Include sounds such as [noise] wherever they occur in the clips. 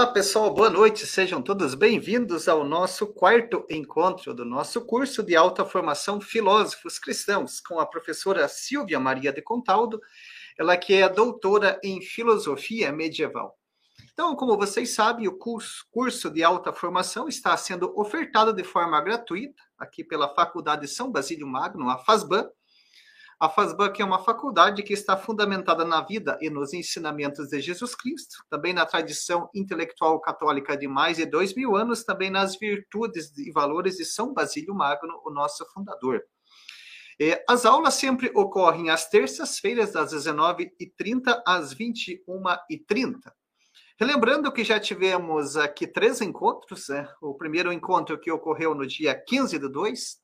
Olá, pessoal, boa noite. Sejam todos bem-vindos ao nosso quarto encontro do nosso curso de alta formação Filósofos Cristãos, com a professora Silvia Maria de Contaldo, ela que é doutora em filosofia medieval. Então, como vocês sabem, o curso, de alta formação está sendo ofertado de forma gratuita aqui pela Faculdade São Basílio Magno, a FASBAN, a FASBAC é uma faculdade que está fundamentada na vida e nos ensinamentos de Jesus Cristo, também na tradição intelectual católica de mais de dois mil anos, também nas virtudes e valores de São Basílio Magno, o nosso fundador. As aulas sempre ocorrem às terças-feiras, das 19h30 às 21h30. Relembrando que já tivemos aqui três encontros, né? o primeiro encontro que ocorreu no dia 15 de 2,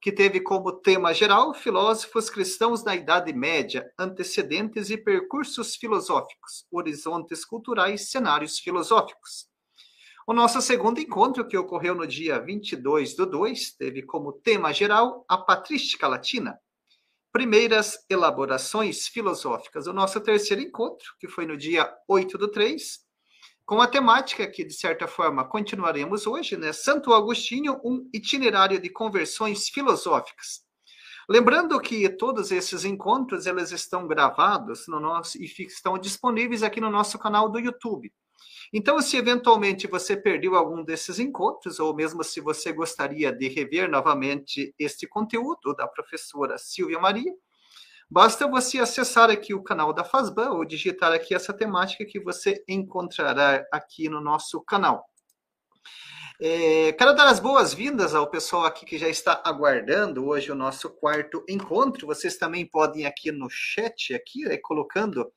que teve como tema geral filósofos cristãos na Idade Média, antecedentes e percursos filosóficos, horizontes culturais, cenários filosóficos. O nosso segundo encontro, que ocorreu no dia 22 do 2, teve como tema geral a patrística latina, primeiras elaborações filosóficas. O nosso terceiro encontro, que foi no dia 8 do 3, com a temática que, de certa forma, continuaremos hoje, né? Santo Agostinho, um itinerário de conversões filosóficas. Lembrando que todos esses encontros eles estão gravados no nosso e estão disponíveis aqui no nosso canal do YouTube. Então, se eventualmente você perdeu algum desses encontros, ou mesmo se você gostaria de rever novamente este conteúdo da professora Silvia Maria, Basta você acessar aqui o canal da Fazban ou digitar aqui essa temática que você encontrará aqui no nosso canal. É, quero dar as boas-vindas ao pessoal aqui que já está aguardando hoje o nosso quarto encontro. Vocês também podem aqui no chat, aqui, é, colocando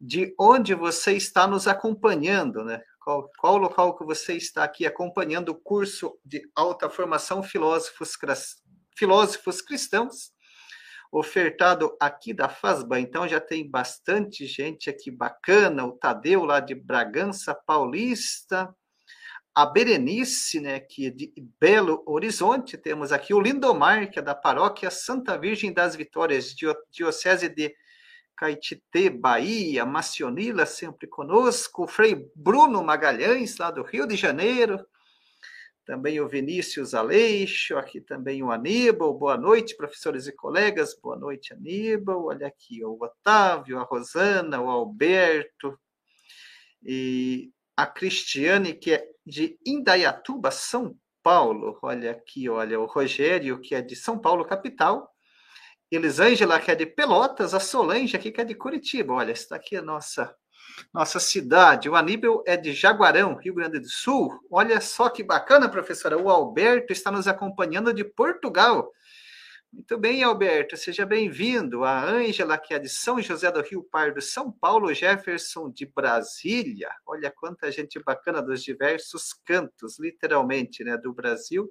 de onde você está nos acompanhando, né? Qual, qual local que você está aqui acompanhando o curso de alta formação filósofos, filósofos cristãos ofertado aqui da FASBA. Então já tem bastante gente aqui bacana, o Tadeu lá de Bragança Paulista, a Berenice, né, que é de Belo Horizonte, temos aqui o Lindomar, que é da paróquia Santa Virgem das Vitórias, Diocese de Caetité, Bahia, Macionila sempre conosco, o Frei Bruno Magalhães, lá do Rio de Janeiro, também o Vinícius Aleixo, aqui também o Aníbal, boa noite, professores e colegas, boa noite, Aníbal, olha aqui o Otávio, a Rosana, o Alberto, e a Cristiane, que é de Indaiatuba, São Paulo, olha aqui, olha, o Rogério, que é de São Paulo, capital, Elisângela, que é de Pelotas, a Solange, aqui, que é de Curitiba, olha, está aqui a nossa nossa cidade. O Aníbal é de Jaguarão, Rio Grande do Sul. Olha só que bacana, professora. O Alberto está nos acompanhando de Portugal. Muito bem, Alberto, seja bem-vindo. A Ângela, que é de São José do Rio Pardo, São Paulo, Jefferson de Brasília. Olha quanta gente bacana dos diversos cantos, literalmente, né, do Brasil.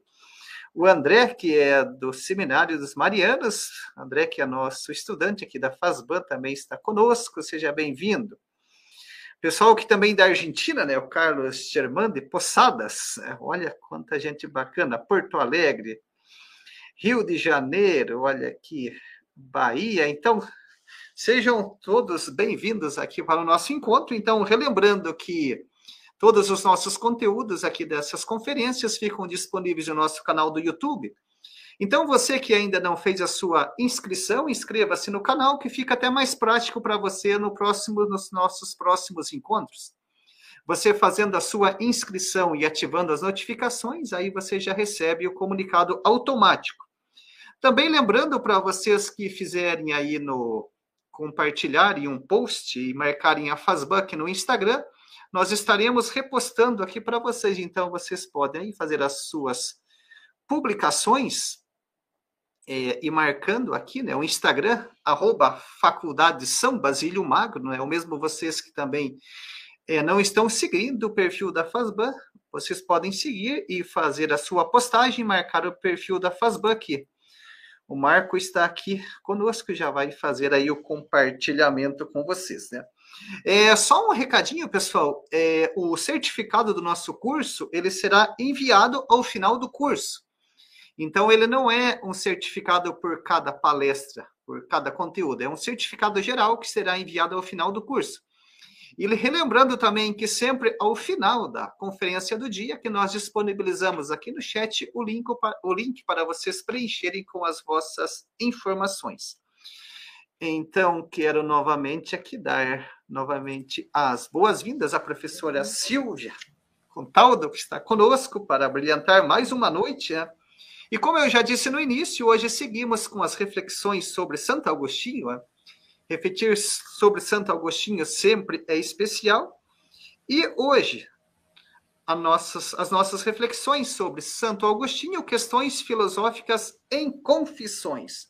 O André, que é do Seminário dos Marianos, André, que é nosso estudante aqui da FASBAN, também está conosco, seja bem-vindo. Pessoal que também da Argentina, né? O Carlos Germán de Posadas. Né, olha quanta gente bacana. Porto Alegre, Rio de Janeiro, olha aqui, Bahia. Então, sejam todos bem-vindos aqui para o nosso encontro. Então, relembrando que todos os nossos conteúdos aqui dessas conferências ficam disponíveis no nosso canal do YouTube. Então, você que ainda não fez a sua inscrição, inscreva-se no canal, que fica até mais prático para você no próximo, nos nossos próximos encontros. Você fazendo a sua inscrição e ativando as notificações, aí você já recebe o comunicado automático. Também lembrando para vocês que fizerem aí no compartilharem um post e marcarem a Fazbuck no Instagram, nós estaremos repostando aqui para vocês. Então, vocês podem fazer as suas publicações é, e marcando aqui, né, o Instagram, arroba Faculdade São Basílio Magno, é né, o mesmo vocês que também é, não estão seguindo o perfil da FASBAN, vocês podem seguir e fazer a sua postagem, marcar o perfil da FASBAN aqui. O Marco está aqui conosco, já vai fazer aí o compartilhamento com vocês, né? É, só um recadinho, pessoal. É, o certificado do nosso curso ele será enviado ao final do curso. Então, ele não é um certificado por cada palestra, por cada conteúdo, é um certificado geral que será enviado ao final do curso. E relembrando também que sempre ao final da conferência do dia, que nós disponibilizamos aqui no chat o link, o link para vocês preencherem com as vossas informações. Então, quero novamente aqui dar novamente as boas-vindas à professora Silvia Contaldo, que está conosco para brilhantar mais uma noite. Né? E como eu já disse no início, hoje seguimos com as reflexões sobre Santo Agostinho. Né? Refletir sobre Santo Agostinho sempre é especial. E hoje, nossas, as nossas reflexões sobre Santo Agostinho, questões filosóficas em confissões.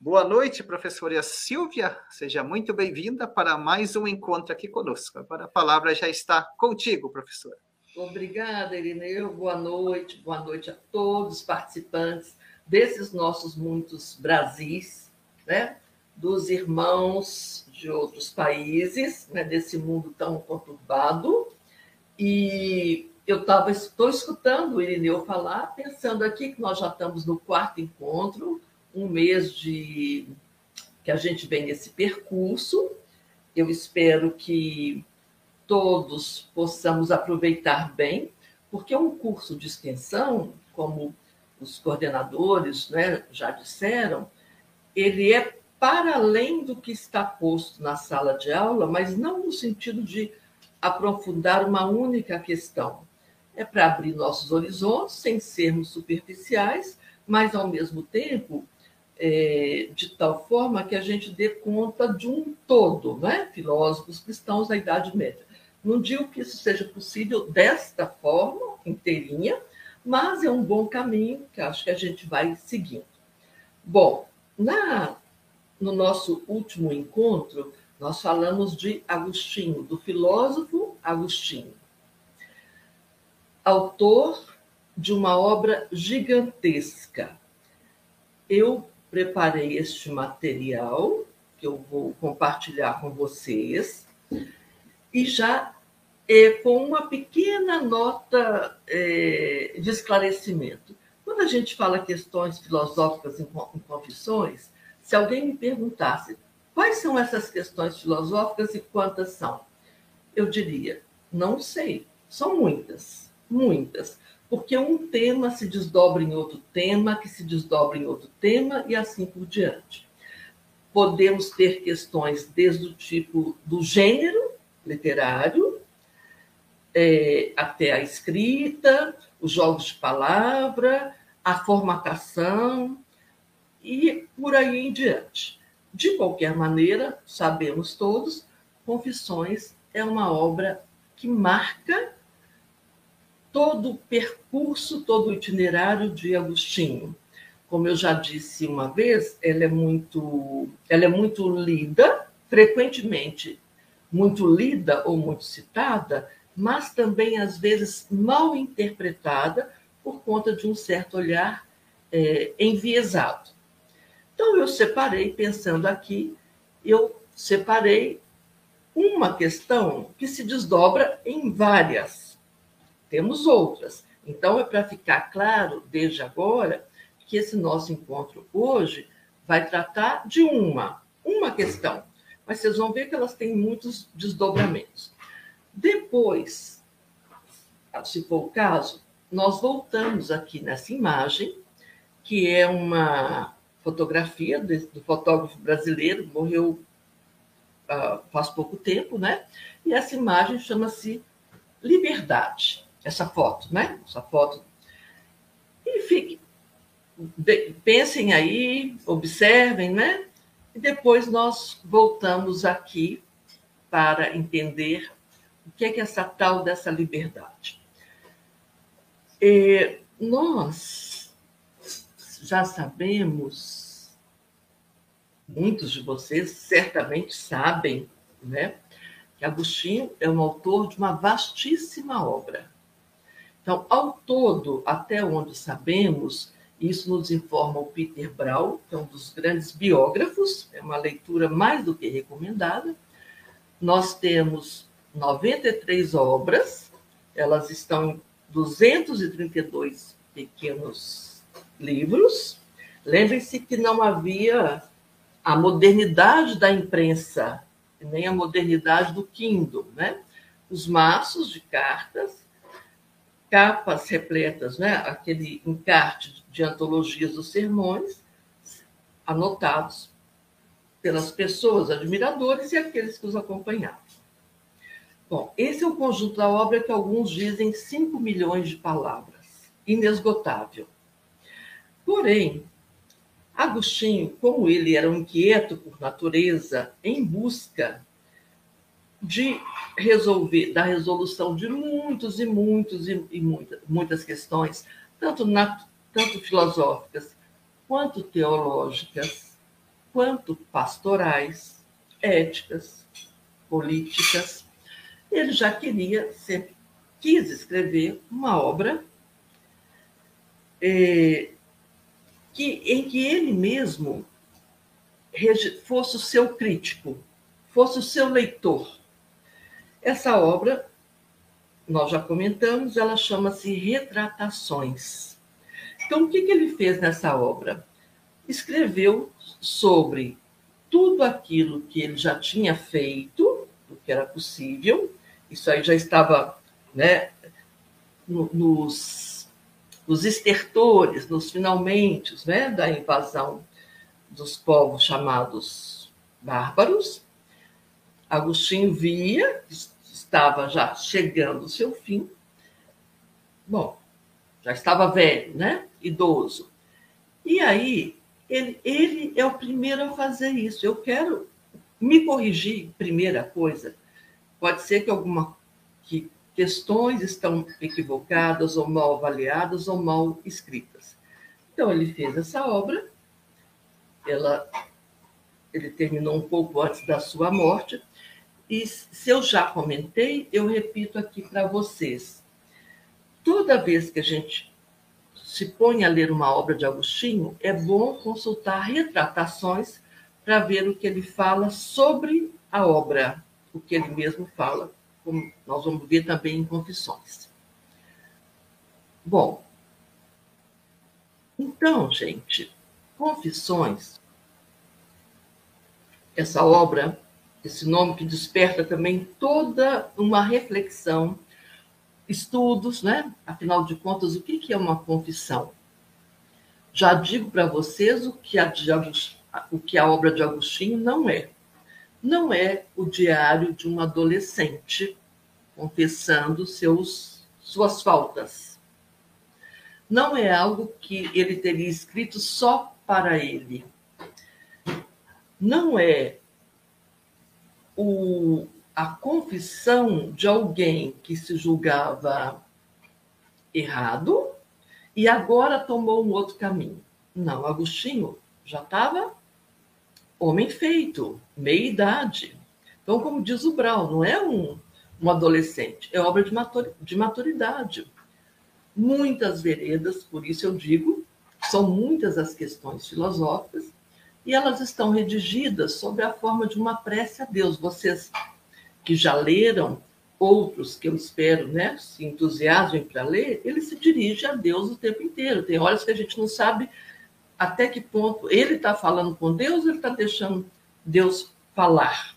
Boa noite, professora Silvia. Seja muito bem-vinda para mais um encontro aqui conosco. Agora a palavra já está contigo, professora. Obrigada, Irineu. Boa noite. Boa noite a todos os participantes desses nossos muitos Brasis, né? dos irmãos de outros países, né, desse mundo tão conturbado. E eu tava, estou escutando o Irineu falar, pensando aqui que nós já estamos no quarto encontro, um mês de que a gente vem nesse percurso. Eu espero que todos possamos aproveitar bem, porque um curso de extensão, como os coordenadores né, já disseram, ele é para além do que está posto na sala de aula, mas não no sentido de aprofundar uma única questão. É para abrir nossos horizontes, sem sermos superficiais, mas, ao mesmo tempo, é, de tal forma que a gente dê conta de um todo, né? filósofos cristãos da Idade Média. Não digo que isso seja possível desta forma, inteirinha, mas é um bom caminho que acho que a gente vai seguindo. Bom, na no nosso último encontro, nós falamos de Agostinho, do filósofo Agostinho, autor de uma obra gigantesca. Eu preparei este material, que eu vou compartilhar com vocês, e já é, com uma pequena nota é, de esclarecimento. Quando a gente fala questões filosóficas em, em confissões, se alguém me perguntasse quais são essas questões filosóficas e quantas são, eu diria, não sei. São muitas, muitas. Porque um tema se desdobra em outro tema, que se desdobra em outro tema e assim por diante. Podemos ter questões desde o tipo do gênero literário, é, até a escrita, os jogos de palavra, a formatação, e por aí em diante. De qualquer maneira, sabemos todos, Confissões é uma obra que marca todo o percurso, todo o itinerário de Agostinho. Como eu já disse uma vez, ela é muito, ela é muito lida, frequentemente muito lida ou muito citada, mas também às vezes mal interpretada por conta de um certo olhar é, enviesado. Então, eu separei, pensando aqui, eu separei uma questão que se desdobra em várias. Temos outras. Então, é para ficar claro, desde agora, que esse nosso encontro hoje vai tratar de uma, uma questão. Mas vocês vão ver que elas têm muitos desdobramentos. Depois, se for o caso, nós voltamos aqui nessa imagem, que é uma fotografia do fotógrafo brasileiro, morreu uh, faz pouco tempo, né? E essa imagem chama-se Liberdade, essa foto, né? Essa foto. E fique, pensem aí, observem, né? E depois nós voltamos aqui para entender o que é que é essa tal dessa liberdade. E nós já sabemos, muitos de vocês certamente sabem, né, que Agostinho é um autor de uma vastíssima obra. Então, ao todo, até onde sabemos, isso nos informa o Peter Brau, que é um dos grandes biógrafos, é uma leitura mais do que recomendada. Nós temos 93 obras, elas estão em 232 pequenos livros. Lembre-se que não havia a modernidade da imprensa nem a modernidade do Kindle, né? Os maços de cartas, capas repletas, né? Aquele encarte de antologias dos sermões, anotados pelas pessoas, admiradores e aqueles que os acompanhavam. Bom, esse é o conjunto da obra que alguns dizem 5 milhões de palavras, inesgotável. Porém, Agostinho, como ele era um inquieto por natureza, em busca de resolver, da resolução de muitos e muitos e, e muitas, muitas questões, tanto, na, tanto filosóficas quanto teológicas, quanto pastorais, éticas, políticas, ele já queria, sempre quis escrever uma obra eh, que, em que ele mesmo fosse o seu crítico, fosse o seu leitor. Essa obra, nós já comentamos, ela chama-se Retratações. Então, o que, que ele fez nessa obra? Escreveu sobre tudo aquilo que ele já tinha feito, o que era possível, isso aí já estava né, nos nos estertores, nos finalmente né, da invasão dos povos chamados bárbaros. Agostinho via que estava já chegando o seu fim. Bom, já estava velho, né? Idoso. E aí, ele, ele é o primeiro a fazer isso. Eu quero me corrigir, primeira coisa. Pode ser que alguma que questões estão equivocadas ou mal avaliadas ou mal escritas. Então ele fez essa obra, ela, ele terminou um pouco antes da sua morte, e se eu já comentei, eu repito aqui para vocês. Toda vez que a gente se põe a ler uma obra de Agostinho, é bom consultar retratações para ver o que ele fala sobre a obra, o que ele mesmo fala como nós vamos ver também em Confissões. Bom, então, gente, Confissões, essa obra, esse nome que desperta também toda uma reflexão, estudos, né? Afinal de contas, o que é uma confissão? Já digo para vocês o que, a, o que a obra de Agostinho não é não é o diário de um adolescente confessando seus, suas faltas. Não é algo que ele teria escrito só para ele. Não é o, a confissão de alguém que se julgava errado e agora tomou um outro caminho. Não, Agostinho já estava homem feito, meia idade. Então, como diz o Brau, não é um, um adolescente, é obra de, de maturidade. Muitas veredas, por isso eu digo, são muitas as questões filosóficas, e elas estão redigidas sob a forma de uma prece a Deus. Vocês que já leram, outros que eu espero né, se entusiasmem para ler, ele se dirige a Deus o tempo inteiro. Tem horas que a gente não sabe até que ponto ele está falando com Deus, ele está deixando Deus falar.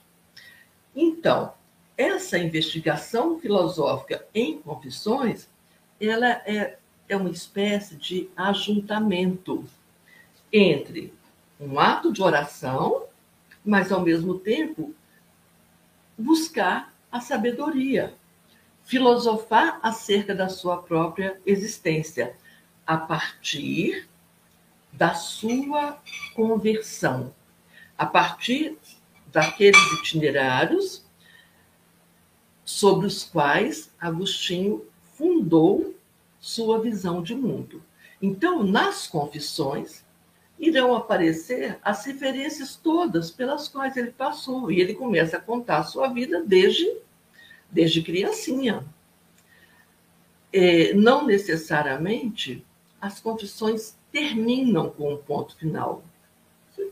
Então, essa investigação filosófica em confissões, ela é, é uma espécie de ajuntamento entre um ato de oração, mas ao mesmo tempo buscar a sabedoria, filosofar acerca da sua própria existência, a partir da sua conversão, a partir daqueles itinerários sobre os quais Agostinho fundou sua visão de mundo. Então, nas confissões, irão aparecer as referências todas pelas quais ele passou. E ele começa a contar a sua vida desde, desde criancinha. É, não necessariamente as confissões terminam com um ponto final.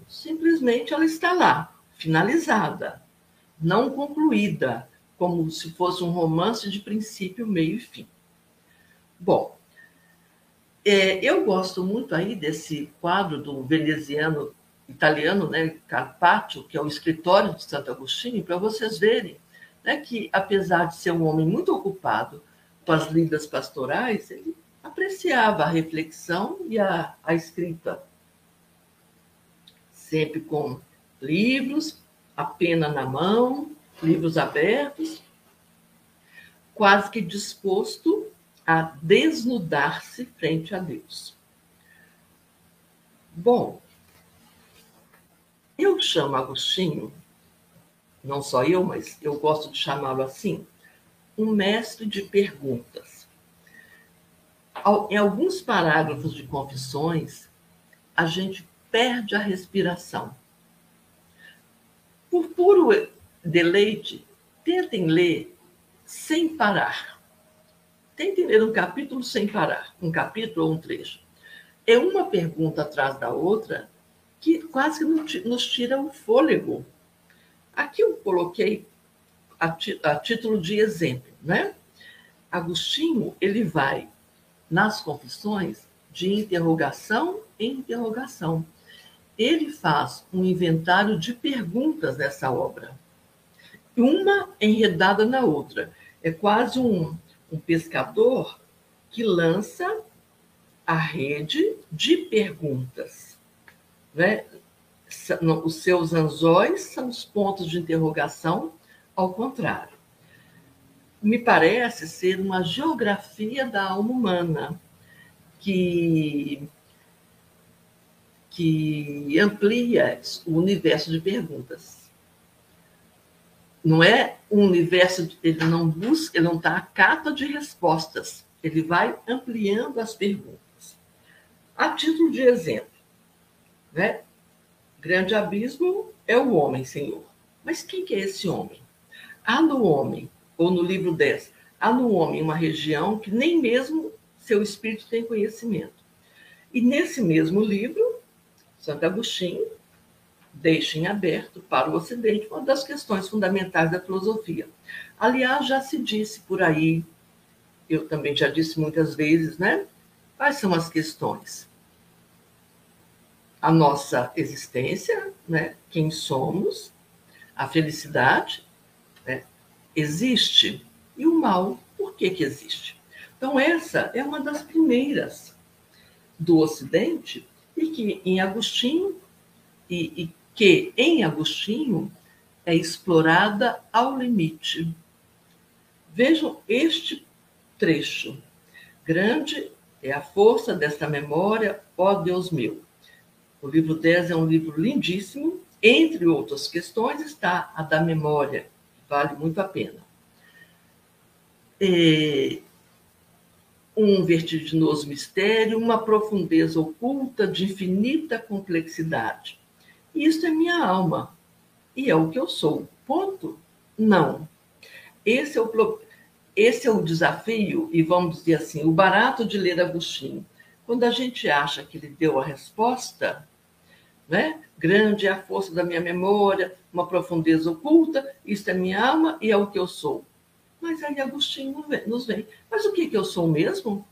Simplesmente ela está lá, finalizada, não concluída, como se fosse um romance de princípio, meio e fim. Bom, é, eu gosto muito aí desse quadro do veneziano italiano, né, Carpaccio, que é o escritório de Santo Agostinho, para vocês verem né, que, apesar de ser um homem muito ocupado com as lidas pastorais, ele apreciava a reflexão e a, a escrita, sempre com livros, a pena na mão, livros abertos, quase que disposto a desnudar-se frente a Deus. Bom, eu chamo Agostinho, não só eu, mas eu gosto de chamá-lo assim, um mestre de perguntas. Em alguns parágrafos de Confissões, a gente perde a respiração. Por puro deleite, tentem ler sem parar. Tentem ler um capítulo sem parar, um capítulo ou um trecho. É uma pergunta atrás da outra que quase que nos tira o fôlego. Aqui eu coloquei a, a título de exemplo, né? Agostinho, ele vai nas confissões de interrogação em interrogação. Ele faz um inventário de perguntas nessa obra, uma enredada na outra. É quase um, um pescador que lança a rede de perguntas. Né? Os seus anzóis são os pontos de interrogação, ao contrário. Me parece ser uma geografia da alma humana que, que amplia o universo de perguntas. Não é um universo, ele não busca, ele não está à cata de respostas, ele vai ampliando as perguntas. A título de exemplo, né? Grande abismo é o homem, Senhor. Mas quem que é esse homem? Há no homem, ou no livro 10, há no homem uma região que nem mesmo seu espírito tem conhecimento. E nesse mesmo livro, Santo Agostinho deixa em aberto para o Ocidente uma das questões fundamentais da filosofia. Aliás, já se disse por aí, eu também já disse muitas vezes, né? Quais são as questões? A nossa existência, né? quem somos, a felicidade, né? existe, e o mal, por que, que existe? Então, essa é uma das primeiras do Ocidente, e que em Agostinho, e, e que em Agostinho é explorada ao limite. Vejam este trecho. Grande é a força desta memória, ó Deus meu. O livro 10 é um livro lindíssimo. Entre outras questões está a da memória, que vale muito a pena. É um vertiginoso mistério, uma profundeza oculta de infinita complexidade. Isto é minha alma, e é o que eu sou. Ponto? Não. Esse é o esse é o desafio, e vamos dizer assim, o barato de ler Agostinho. Quando a gente acha que ele deu a resposta, né? grande é a força da minha memória, uma profundeza oculta, isto é minha alma e é o que eu sou. Mas aí Agostinho nos vem. Mas o que, que eu sou mesmo?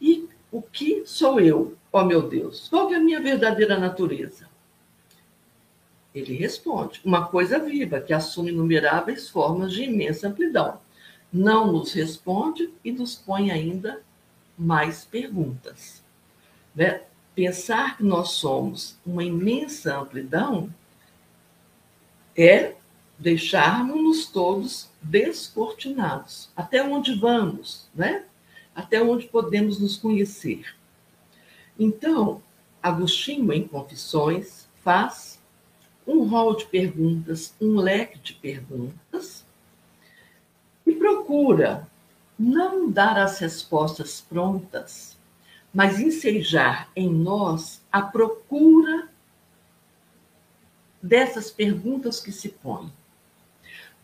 E o que sou eu, ó meu Deus? Qual é a minha verdadeira natureza? Ele responde: uma coisa viva que assume inumeráveis formas de imensa amplidão. Não nos responde e nos põe ainda mais perguntas. Né? Pensar que nós somos uma imensa amplidão é deixarmos-nos todos descortinados. Até onde vamos, né? Até onde podemos nos conhecer. Então, Agostinho, em Confissões, faz um rol de perguntas, um leque de perguntas, e procura não dar as respostas prontas, mas ensejar em nós a procura dessas perguntas que se põem.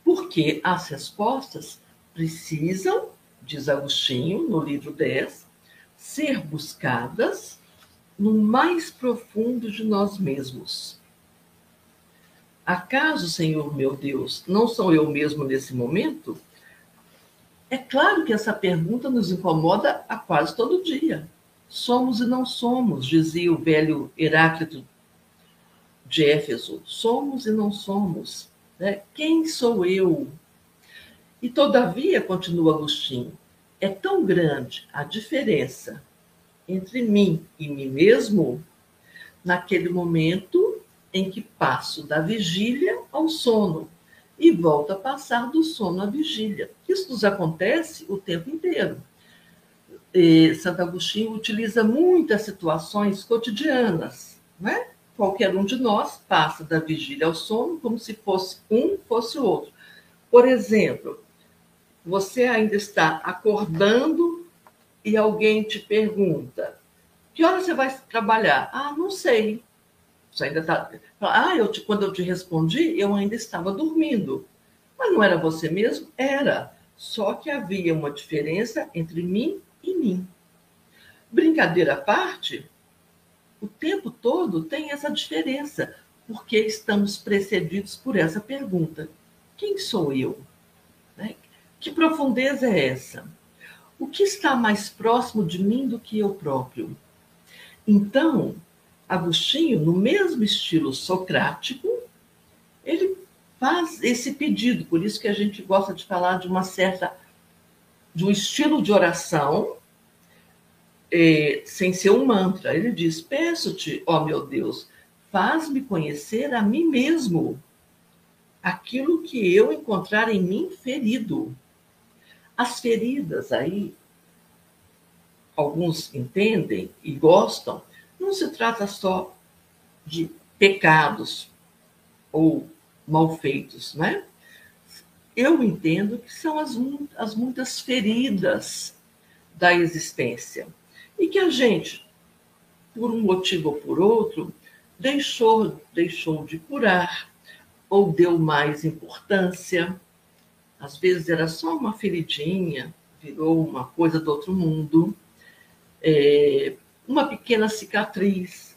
Porque as respostas precisam, diz Agostinho no livro 10, ser buscadas no mais profundo de nós mesmos Acaso, Senhor meu Deus, não sou eu mesmo nesse momento? É claro que essa pergunta nos incomoda a quase todo dia. Somos e não somos, dizia o velho Heráclito de Éfeso: somos e não somos. Né? Quem sou eu? E todavia, continua Agostinho, é tão grande a diferença entre mim e mim mesmo naquele momento em que passo da vigília ao sono e volto a passar do sono à vigília. Isso nos acontece o tempo inteiro. E Santo Agostinho utiliza muitas situações cotidianas, né? Qualquer um de nós passa da vigília ao sono como se fosse um fosse o outro. Por exemplo, você ainda está acordando e alguém te pergunta: que hora você vai trabalhar? Ah, não sei. Você ainda está. Ah, eu te... quando eu te respondi, eu ainda estava dormindo. Mas não era você mesmo? Era. Só que havia uma diferença entre mim e mim. Brincadeira à parte, o tempo todo tem essa diferença, porque estamos precedidos por essa pergunta: quem sou eu? Né? Que profundeza é essa? O que está mais próximo de mim do que eu próprio? Então, Agostinho, no mesmo estilo socrático, ele faz esse pedido, por isso que a gente gosta de falar de uma certa de um estilo de oração é, sem ser um mantra. Ele diz: Peço-te, ó meu Deus, faz-me conhecer a mim mesmo, aquilo que eu encontrar em mim ferido. As feridas aí alguns entendem e gostam, não se trata só de pecados ou malfeitos, né? Eu entendo que são as, as muitas feridas da existência e que a gente, por um motivo ou por outro, deixou, deixou de curar ou deu mais importância. Às vezes era só uma feridinha, virou uma coisa do outro mundo é, uma pequena cicatriz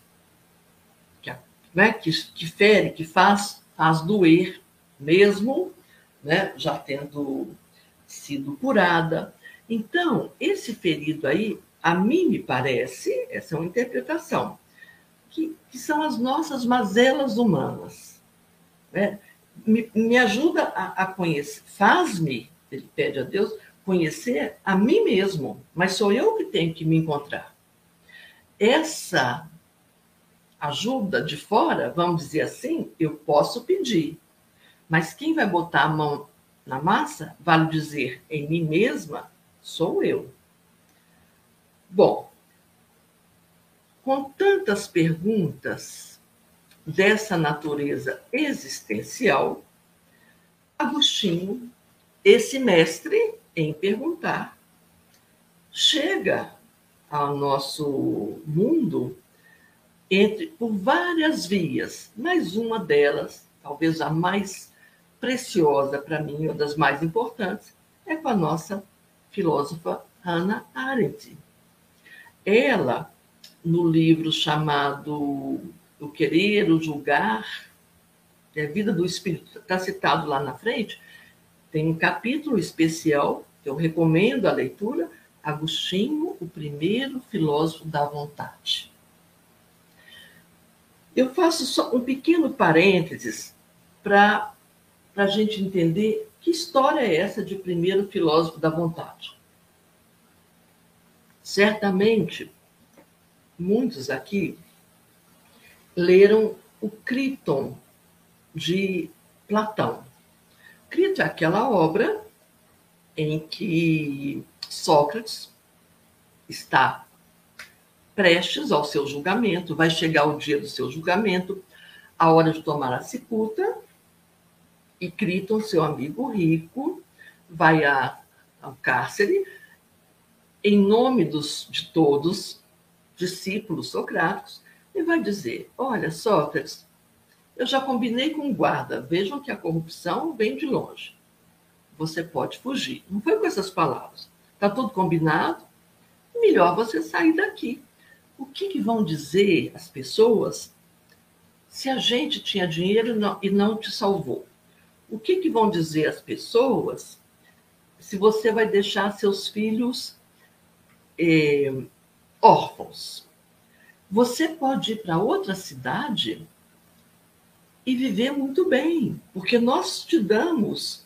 que, né, que, que fere, que faz, faz doer, mesmo né, já tendo sido curada. Então, esse ferido aí, a mim me parece, essa é uma interpretação, que, que são as nossas mazelas humanas. Né? Me, me ajuda a, a conhecer, faz-me, ele pede a Deus, conhecer a mim mesmo, mas sou eu que tenho que me encontrar. Essa ajuda de fora, vamos dizer assim, eu posso pedir, mas quem vai botar a mão na massa, vale dizer, em mim mesma, sou eu. Bom, com tantas perguntas dessa natureza existencial, Agostinho, esse mestre, em perguntar. Chega ao nosso mundo entre por várias vias, mas uma delas, talvez a mais preciosa para mim, uma das mais importantes, é com a nossa filósofa Hannah Arendt. Ela, no livro chamado O Querer, o Julgar, a Vida do Espírito, está citado lá na frente, tem um capítulo especial que eu recomendo a leitura, Agostinho, o primeiro filósofo da vontade. Eu faço só um pequeno parênteses para a gente entender que história é essa de primeiro filósofo da vontade. Certamente, muitos aqui leram o Criton de Platão. Crito é aquela obra em que Sócrates está prestes ao seu julgamento, vai chegar o dia do seu julgamento, a hora de tomar a cicuta, e Criton, seu amigo rico, vai a, ao cárcere em nome dos, de todos discípulos socráticos e vai dizer: Olha, Sócrates, eu já combinei com o guarda. Vejam que a corrupção vem de longe. Você pode fugir. Não foi com essas palavras. Está tudo combinado? Melhor você sair daqui. O que, que, vão dizer as pessoas se a gente tinha dinheiro e não, te salvou? O que, que vão dizer as pessoas se você vai deixar seus filhos eh, órfãos? Você pode ir para outra cidade e viver muito bem, porque nós te damos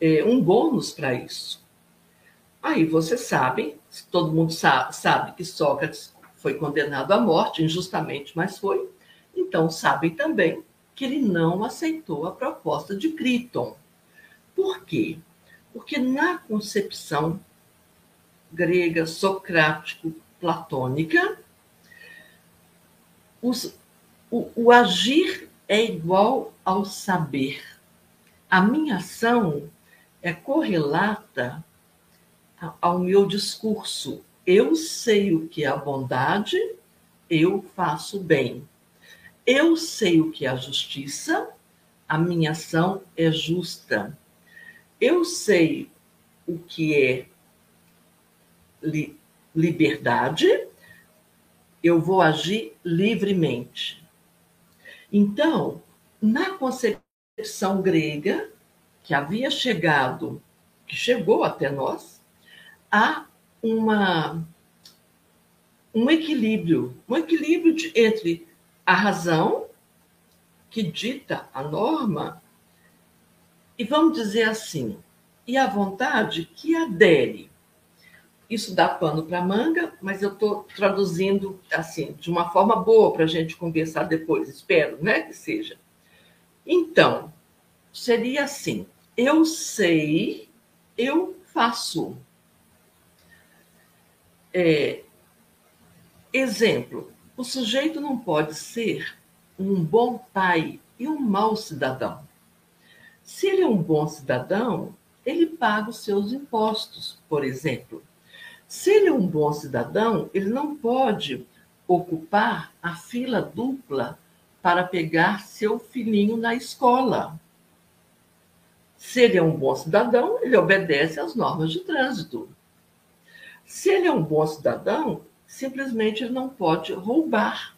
é, um bônus para isso. Aí vocês sabem, todo mundo sabe, sabe que Sócrates foi condenado à morte injustamente, mas foi. Então sabem também que ele não aceitou a proposta de Criton. Por quê? Porque na concepção grega socrático-platônica, os, o, o agir é igual ao saber. A minha ação é correlata ao meu discurso. Eu sei o que é a bondade, eu faço bem. Eu sei o que é a justiça, a minha ação é justa. Eu sei o que é li liberdade, eu vou agir livremente. Então, na concepção grega, que havia chegado, que chegou até nós, há uma, um equilíbrio, um equilíbrio de, entre a razão, que dita a norma, e vamos dizer assim, e a vontade que adere. Isso dá pano para manga, mas eu estou traduzindo assim de uma forma boa para a gente conversar depois, espero, né, que seja. Então, seria assim: eu sei, eu faço. É, exemplo: o sujeito não pode ser um bom pai e um mau cidadão. Se ele é um bom cidadão, ele paga os seus impostos, por exemplo. Se ele é um bom cidadão, ele não pode ocupar a fila dupla para pegar seu filhinho na escola. Se ele é um bom cidadão, ele obedece às normas de trânsito. Se ele é um bom cidadão, simplesmente ele não pode roubar.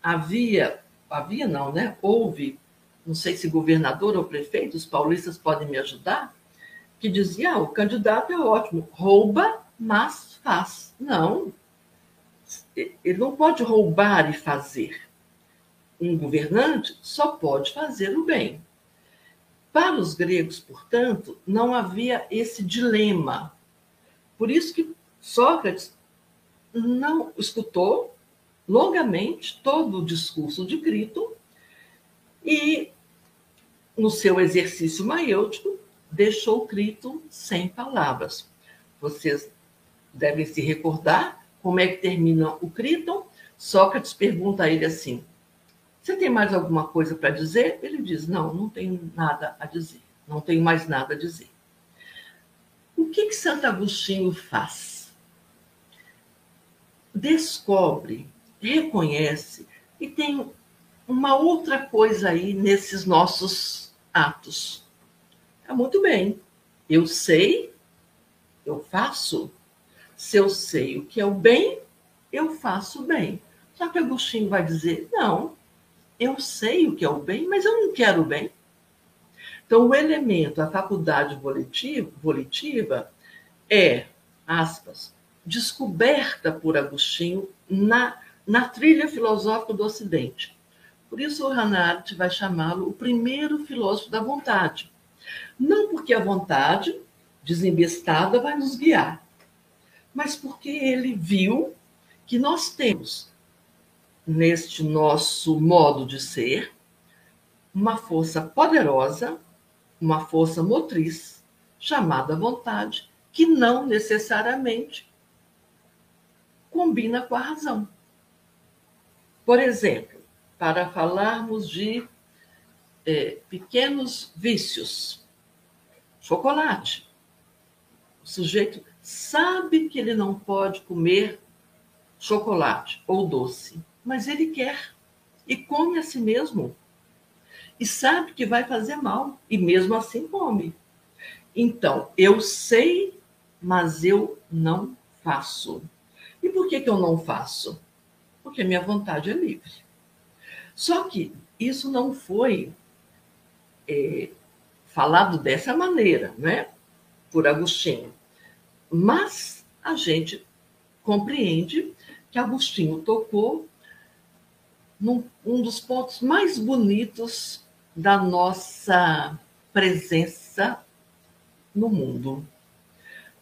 Havia, havia não, né? Houve, não sei se governador ou prefeito, os paulistas podem me ajudar, que dizia: ah, o candidato é ótimo, rouba, mas faz. Não. Ele não pode roubar e fazer. Um governante só pode fazer o bem. Para os gregos, portanto, não havia esse dilema. Por isso que Sócrates não escutou longamente todo o discurso de Crito e, no seu exercício maiêutico, deixou Crito sem palavras. Vocês devem se recordar como é que termina o Criton. Sócrates pergunta a ele assim: você tem mais alguma coisa para dizer? Ele diz: Não, não tenho nada a dizer. Não tenho mais nada a dizer. O que, que Santo Agostinho faz? Descobre, reconhece e tem uma outra coisa aí nesses nossos atos. É muito bem. Eu sei, eu faço. Se eu sei o que é o bem, eu faço o bem. Só que Agostinho vai dizer: não, eu sei o que é o bem, mas eu não quero o bem. Então, o elemento, a faculdade volitiva, volitiva é, aspas, descoberta por Agostinho na, na trilha filosófica do Ocidente. Por isso, o Hannah vai chamá-lo o primeiro filósofo da vontade. Não porque a vontade, desembestada, vai nos guiar, mas porque ele viu que nós temos neste nosso modo de ser uma força poderosa, uma força motriz, chamada vontade, que não necessariamente combina com a razão. Por exemplo, para falarmos de é, pequenos vícios, chocolate. O sujeito sabe que ele não pode comer chocolate ou doce mas ele quer e come a si mesmo. E sabe que vai fazer mal, e mesmo assim come. Então, eu sei, mas eu não faço. E por que, que eu não faço? Porque minha vontade é livre. Só que isso não foi é, falado dessa maneira, né? Por Agostinho. Mas a gente compreende que Agostinho tocou num, um dos pontos mais bonitos da nossa presença no mundo.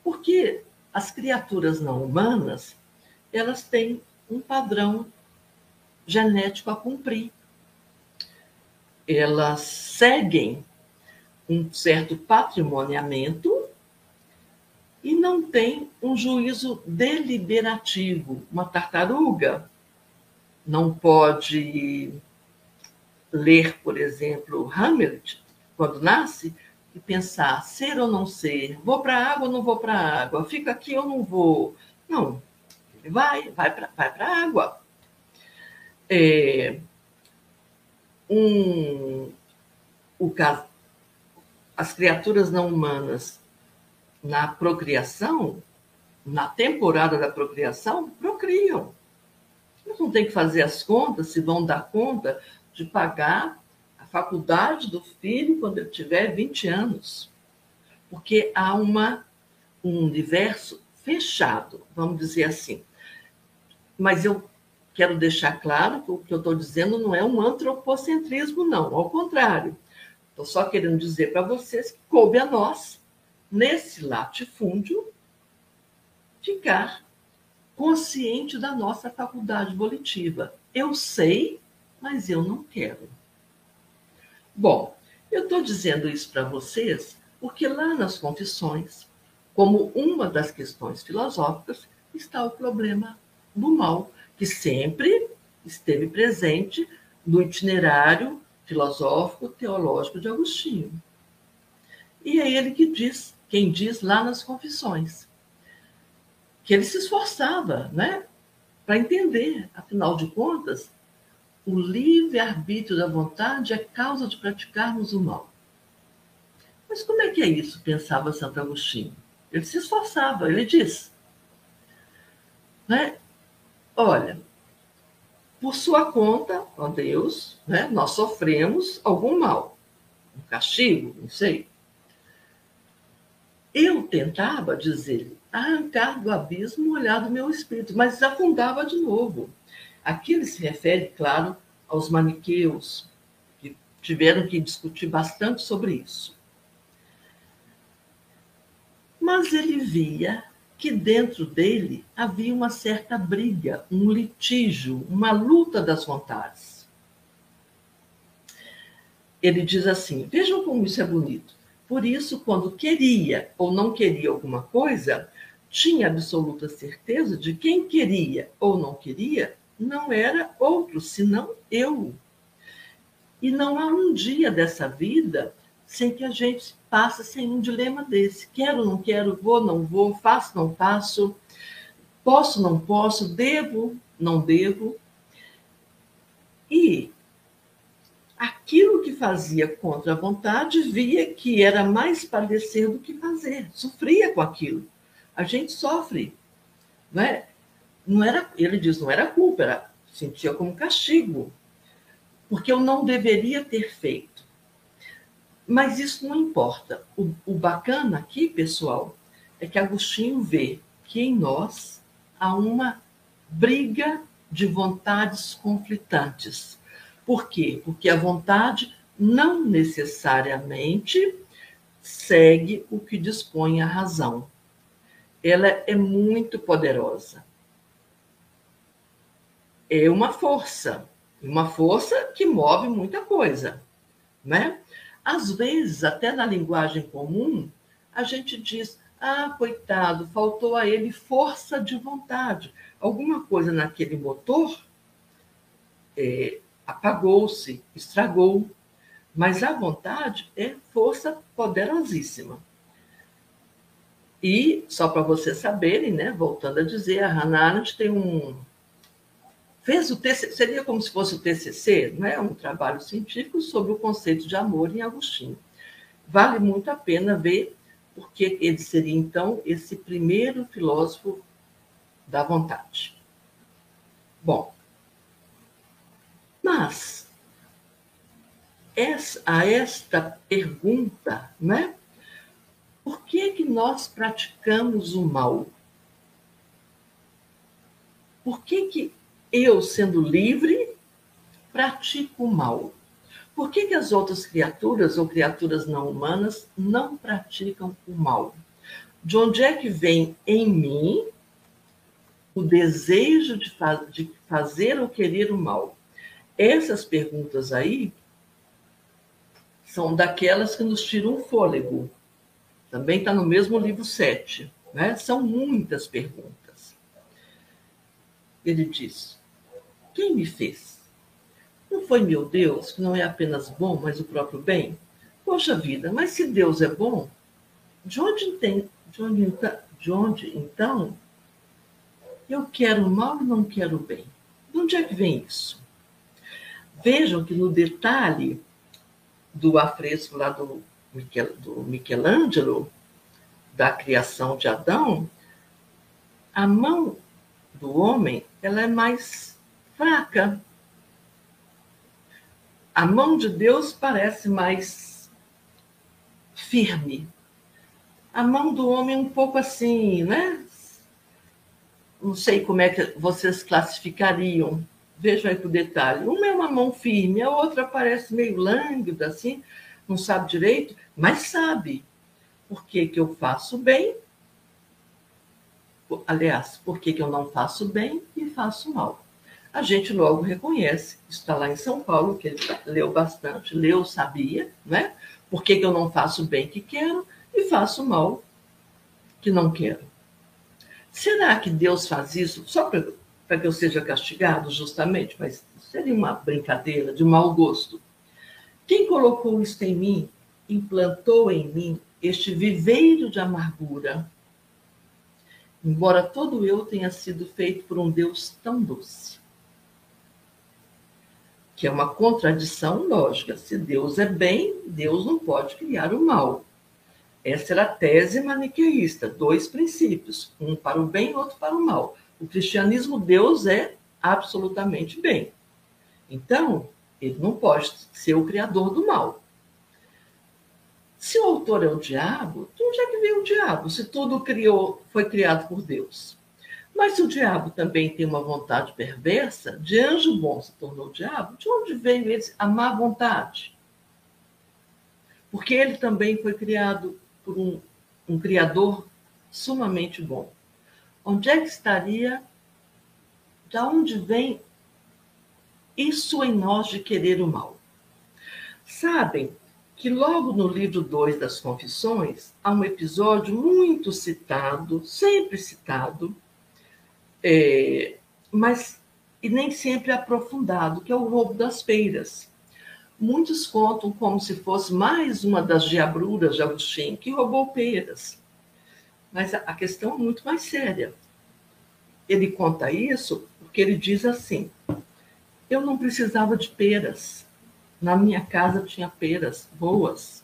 Porque as criaturas não humanas, elas têm um padrão genético a cumprir. Elas seguem um certo patrimoniamento e não tem um juízo deliberativo. Uma tartaruga não pode ler, por exemplo, Hamlet, quando nasce, e pensar ser ou não ser, vou para a água ou não vou para a água, fica aqui ou não vou. Não, ele vai, vai para vai a água. É, um, o, as criaturas não humanas na procriação, na temporada da procriação, procriam. Eles não têm que fazer as contas, se vão dar conta de pagar a faculdade do filho quando ele tiver 20 anos. Porque há uma, um universo fechado, vamos dizer assim. Mas eu quero deixar claro que o que eu estou dizendo não é um antropocentrismo, não. Ao contrário. Estou só querendo dizer para vocês que coube a nós nesse latifúndio, ficar consciente da nossa faculdade volitiva. Eu sei, mas eu não quero. Bom, eu estou dizendo isso para vocês porque lá nas confissões, como uma das questões filosóficas, está o problema do mal, que sempre esteve presente no itinerário filosófico teológico de Agostinho. E é ele que diz quem diz lá nas confissões. Que ele se esforçava, né? Para entender, afinal de contas, o livre-arbítrio da vontade é causa de praticarmos o mal. Mas como é que é isso? Pensava Santo Agostinho. Ele se esforçava, ele diz. Né? Olha, por sua conta, ó Deus, né, nós sofremos algum mal, um castigo, não sei. Eu tentava, dizer, arrancar do abismo o olhar do meu espírito, mas afundava de novo. Aqui ele se refere, claro, aos maniqueus, que tiveram que discutir bastante sobre isso. Mas ele via que dentro dele havia uma certa briga, um litígio, uma luta das vontades. Ele diz assim: vejam como isso é bonito. Por isso, quando queria ou não queria alguma coisa, tinha absoluta certeza de quem queria ou não queria não era outro senão eu. E não há um dia dessa vida sem que a gente passe sem um dilema desse. Quero, não quero, vou, não vou, faço, não faço, posso, não posso, devo, não devo. E aquilo que fazia contra a vontade via que era mais padecer do que fazer, sofria com aquilo. A gente sofre, não é? Não era, ele diz, não era culpa, era, sentia como castigo, porque eu não deveria ter feito. Mas isso não importa. O, o bacana aqui, pessoal, é que Agostinho vê que em nós há uma briga de vontades conflitantes por quê? Porque a vontade não necessariamente segue o que dispõe a razão. Ela é muito poderosa. É uma força, uma força que move muita coisa, né? Às vezes, até na linguagem comum, a gente diz: "Ah, coitado, faltou a ele força de vontade. Alguma coisa naquele motor é, apagou-se, estragou. Mas a vontade é força poderosíssima. E, só para vocês saberem, né, voltando a dizer, a Hannah Arendt tem um. Fez o TCC, seria como se fosse o TCC, né, um trabalho científico sobre o conceito de amor em Agostinho. Vale muito a pena ver, porque ele seria, então, esse primeiro filósofo da vontade. Bom, mas a esta pergunta, né? Por que, que nós praticamos o mal? Por que, que eu, sendo livre, pratica o mal? Por que, que as outras criaturas ou criaturas não humanas não praticam o mal? De onde é que vem em mim o desejo de, de fazer ou querer o mal? Essas perguntas aí são daquelas que nos tiram o fôlego. Também está no mesmo livro 7. Né? São muitas perguntas. Ele diz: Quem me fez? Não foi meu Deus, que não é apenas bom, mas o próprio bem? Poxa vida, mas se Deus é bom, de onde, tem, de onde, então, de onde então eu quero o mal e não quero o bem? De onde é que vem isso? Vejam que no detalhe do afresco lá do, Michel, do Michelangelo, da criação de Adão, a mão do homem ela é mais fraca. A mão de Deus parece mais firme. A mão do homem um pouco assim, né? Não sei como é que vocês classificariam. Vejam aí o detalhe. Uma é uma mão firme, a outra parece meio lânguida, assim, não sabe direito, mas sabe por que, que eu faço bem, aliás, por que, que eu não faço bem e faço mal. A gente logo reconhece, está lá em São Paulo, que ele leu bastante, leu, sabia, né? Por que, que eu não faço bem que quero e faço mal que não quero. Será que Deus faz isso só para que eu seja castigado, justamente? Mas seria uma brincadeira de mau gosto. Quem colocou isso em mim, implantou em mim este viveiro de amargura, embora todo eu tenha sido feito por um Deus tão doce. Que é uma contradição lógica. Se Deus é bem, Deus não pode criar o mal. Essa era a tese maniqueísta, dois princípios, um para o bem e outro para o mal. O cristianismo, Deus é absolutamente bem. Então, ele não pode ser o criador do mal. Se o autor é o diabo, de onde é que veio o diabo? Se tudo criou, foi criado por Deus. Mas se o diabo também tem uma vontade perversa, de anjo bom se tornou diabo, de onde veio esse, a má vontade? Porque ele também foi criado por um, um criador sumamente bom. Onde é que estaria? De onde vem isso em nós de querer o mal? Sabem, que logo no livro 2 das Confissões há um episódio muito citado, sempre citado, é, mas e nem sempre aprofundado, que é o roubo das feiras. Muitos contam como se fosse mais uma das diabruras de Agostinho, que roubou peiras. Mas a, questão é muito mais séria. Ele conta isso porque ele diz assim: Eu não precisava de peras na minha casa tinha peras boas.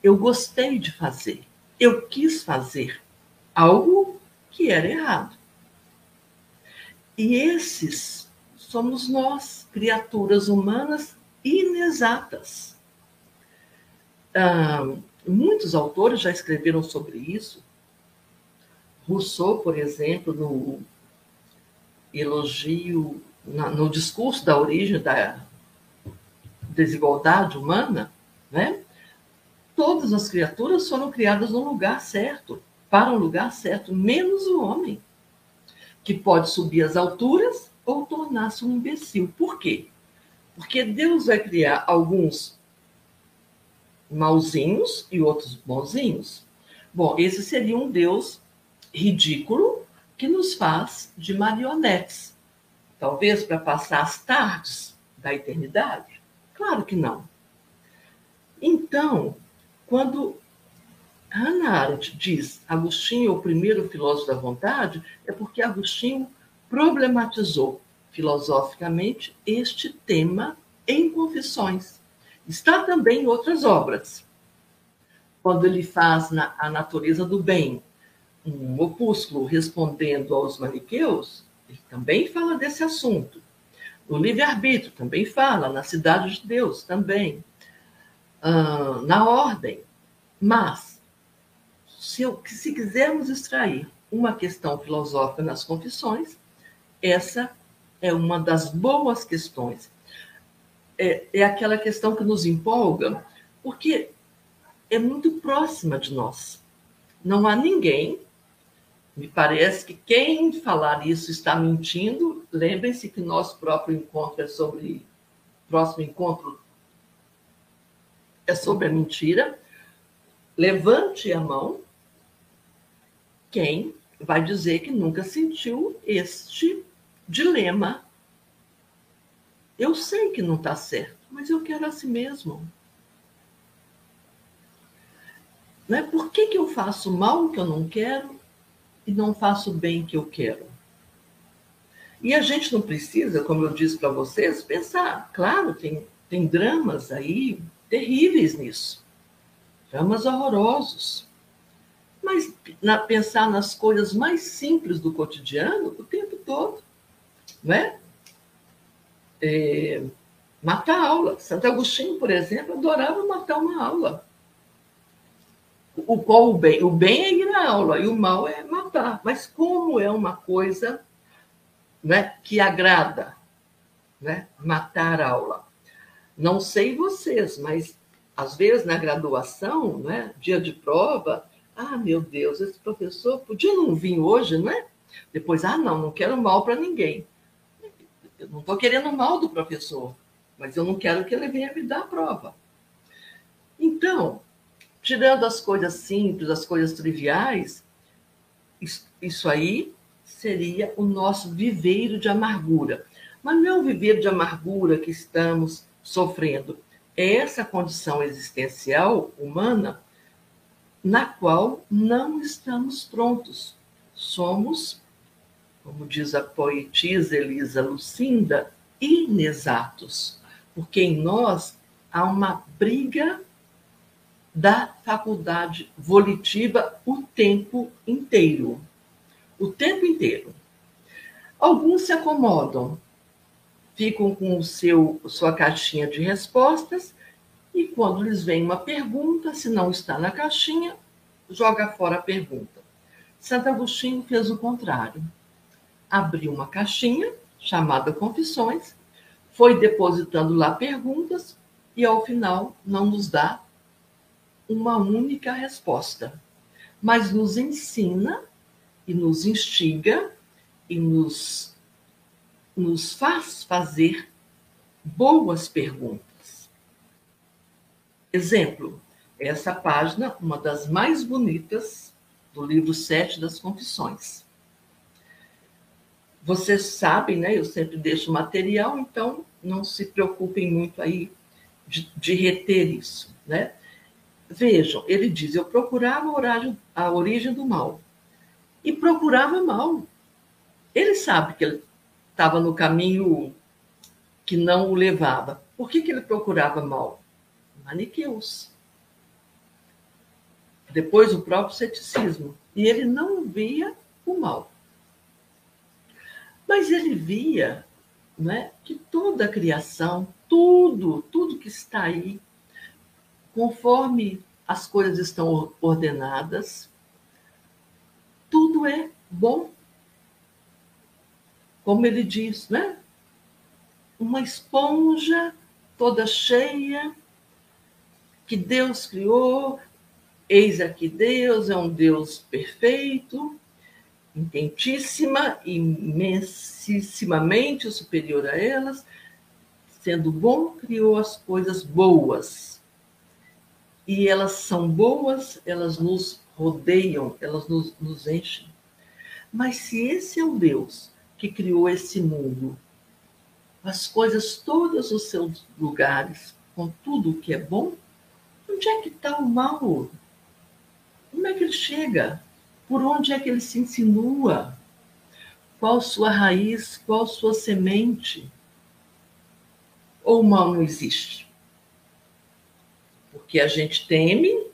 Eu gostei de fazer. Eu quis fazer algo que era errado. E esses somos nós, criaturas humanas inexatas. Ah, muitos autores já escreveram sobre isso. Rousseau, por exemplo, no elogio, no discurso da origem da desigualdade humana, né? Todas as criaturas foram criadas no lugar certo, para um lugar certo, menos o homem, que pode subir às alturas ou tornar-se um imbecil. Por quê? Porque Deus vai criar alguns mauzinhos e outros bonzinhos. Bom, esse seria um Deus ridículo que nos faz de marionetes, talvez para passar as tardes da eternidade. Claro que não. Então, quando Hannah Arendt diz Agostinho é o primeiro filósofo da vontade, é porque Agostinho problematizou filosoficamente este tema em Confissões. Está também em outras obras. Quando ele faz na, a natureza do bem um opúsculo respondendo aos maniqueus, ele também fala desse assunto. O livre-arbítrio também fala, na cidade de Deus também, uh, na ordem. Mas, se, eu, se quisermos extrair uma questão filosófica nas confissões, essa é uma das boas questões. É, é aquela questão que nos empolga, porque é muito próxima de nós. Não há ninguém, me parece que quem falar isso está mentindo. Lembrem-se que nosso próprio encontro é sobre. Próximo encontro é sobre a mentira. Levante a mão quem vai dizer que nunca sentiu este dilema. Eu sei que não está certo, mas eu quero assim mesmo. Né? Por que, que eu faço mal que eu não quero e não faço bem que eu quero? E a gente não precisa, como eu disse para vocês, pensar. Claro, tem, tem dramas aí terríveis nisso. Dramas horrorosos. Mas na, pensar nas coisas mais simples do cotidiano o tempo todo né? É, matar aula. Santo Agostinho, por exemplo, adorava matar uma aula. O qual o bem? O bem é ir à aula e o mal é matar. Mas como é uma coisa né, que agrada, né, matar a aula? Não sei vocês, mas às vezes na graduação, né, dia de prova, ah, meu Deus, esse professor podia não vir hoje, não é? Depois, ah, não, não quero mal para ninguém. Eu não estou querendo mal do professor, mas eu não quero que ele venha me dar a prova. Então, tirando as coisas simples, as coisas triviais, isso aí seria o nosso viveiro de amargura. Mas não é o viveiro de amargura que estamos sofrendo, é essa condição existencial humana na qual não estamos prontos. Somos como diz a poetisa Elisa Lucinda, inexatos, porque em nós há uma briga da faculdade volitiva o tempo inteiro. O tempo inteiro. Alguns se acomodam, ficam com o seu sua caixinha de respostas e quando lhes vem uma pergunta, se não está na caixinha, joga fora a pergunta. Santo Agostinho fez o contrário abriu uma caixinha chamada Confissões, foi depositando lá perguntas e ao final não nos dá uma única resposta, mas nos ensina e nos instiga e nos, nos faz fazer boas perguntas. Exemplo, essa página, uma das mais bonitas do livro 7 das Confissões. Vocês sabem, né? Eu sempre deixo material, então não se preocupem muito aí de, de reter isso, né? Vejam, ele diz: eu procurava a origem do mal e procurava mal. Ele sabe que ele estava no caminho que não o levava. Por que, que ele procurava mal? Maniqueus. Depois o próprio ceticismo. E ele não via o mal. Mas ele via né, que toda a criação, tudo, tudo que está aí, conforme as coisas estão ordenadas, tudo é bom. Como ele diz, né? Uma esponja toda cheia que Deus criou. Eis aqui Deus, é um Deus perfeito, intentíssima, imensissimamente superior a elas, sendo bom, criou as coisas boas. E elas são boas, elas nos rodeiam, elas nos, nos enchem. Mas se esse é o Deus que criou esse mundo, as coisas todas os seus lugares, com tudo o que é bom, onde é que está o mal? Como é que ele chega? Por onde é que ele se insinua? Qual sua raiz? Qual sua semente? Ou o mal não existe? Porque a gente teme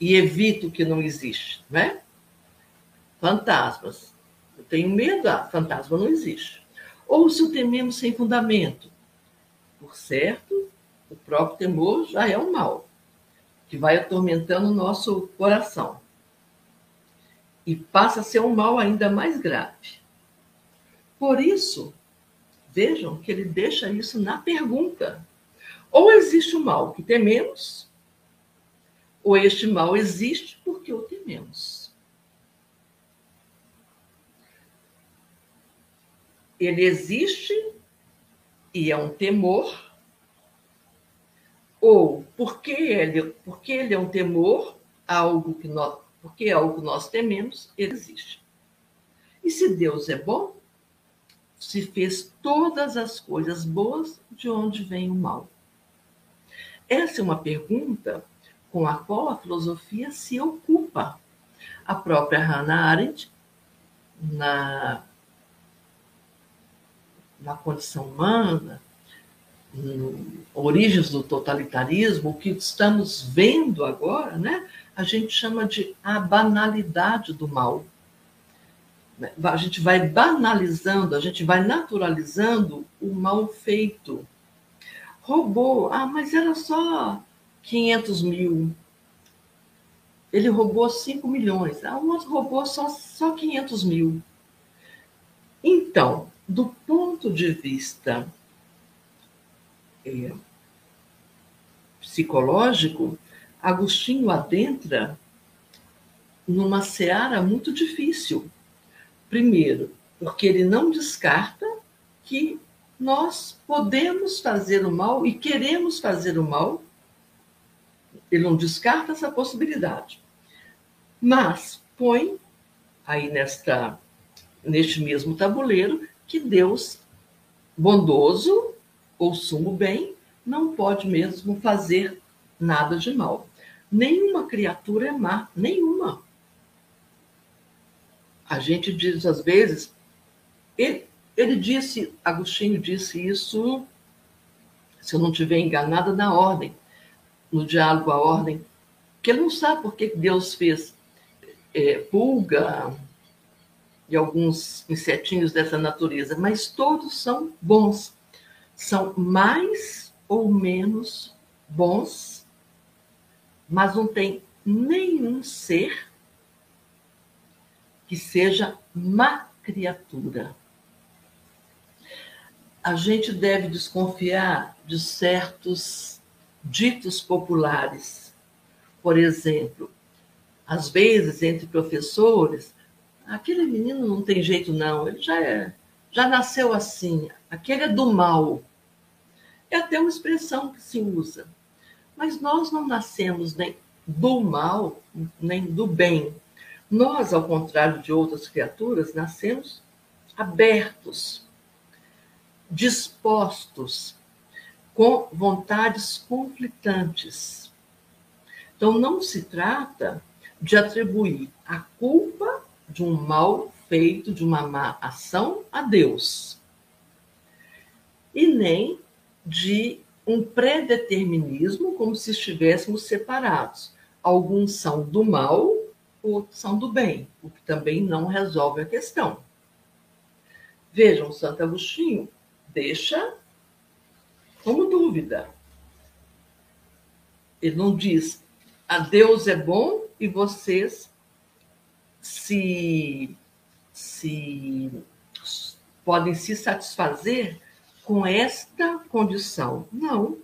e evita o que não existe, não é? Fantasmas. Eu tenho medo, ah, fantasma não existe. Ou se o tememos sem fundamento. Por certo, o próprio temor já é um mal, que vai atormentando o nosso coração e passa a ser um mal ainda mais grave. Por isso, Vejam que ele deixa isso na pergunta. Ou existe o mal que tememos, ou este mal existe porque o tememos. Ele existe e é um temor, ou porque ele, porque ele é um temor, algo que nós, porque é algo que nós tememos, ele existe. E se Deus é bom, se fez todas as coisas boas, de onde vem o mal? Essa é uma pergunta com a qual a filosofia se ocupa. A própria Hannah Arendt, na, na condição humana, Origens do Totalitarismo, o que estamos vendo agora, né, a gente chama de a banalidade do mal. A gente vai banalizando, a gente vai naturalizando o mal feito. Roubou, ah, mas era só 500 mil. Ele roubou 5 milhões. Ah, o outro roubou só, só 500 mil. Então, do ponto de vista é, psicológico, Agostinho adentra numa seara muito difícil. Primeiro, porque ele não descarta que nós podemos fazer o mal e queremos fazer o mal. Ele não descarta essa possibilidade. Mas põe aí nesta neste mesmo tabuleiro que Deus bondoso ou sumo bem não pode mesmo fazer nada de mal. Nenhuma criatura é má, nenhuma. A gente diz às vezes, ele, ele disse, Agostinho disse isso, se eu não estiver enganada, na ordem, no diálogo à ordem, que ele não sabe por que Deus fez é, pulga e alguns insetinhos dessa natureza, mas todos são bons. São mais ou menos bons, mas não tem nenhum ser que seja má criatura. A gente deve desconfiar de certos ditos populares. Por exemplo, às vezes entre professores, aquele menino não tem jeito não, ele já é, já nasceu assim, aquele é do mal. É até uma expressão que se usa. Mas nós não nascemos nem do mal, nem do bem. Nós, ao contrário de outras criaturas, nascemos abertos, dispostos, com vontades conflitantes. Então, não se trata de atribuir a culpa de um mal feito, de uma má ação, a Deus. E nem de um predeterminismo, como se estivéssemos separados. Alguns são do mal, outros são do bem, o que também não resolve a questão. Vejam, Santo Agostinho deixa como dúvida. Ele não diz a Deus é bom e vocês se, se podem se satisfazer com esta condição. Não.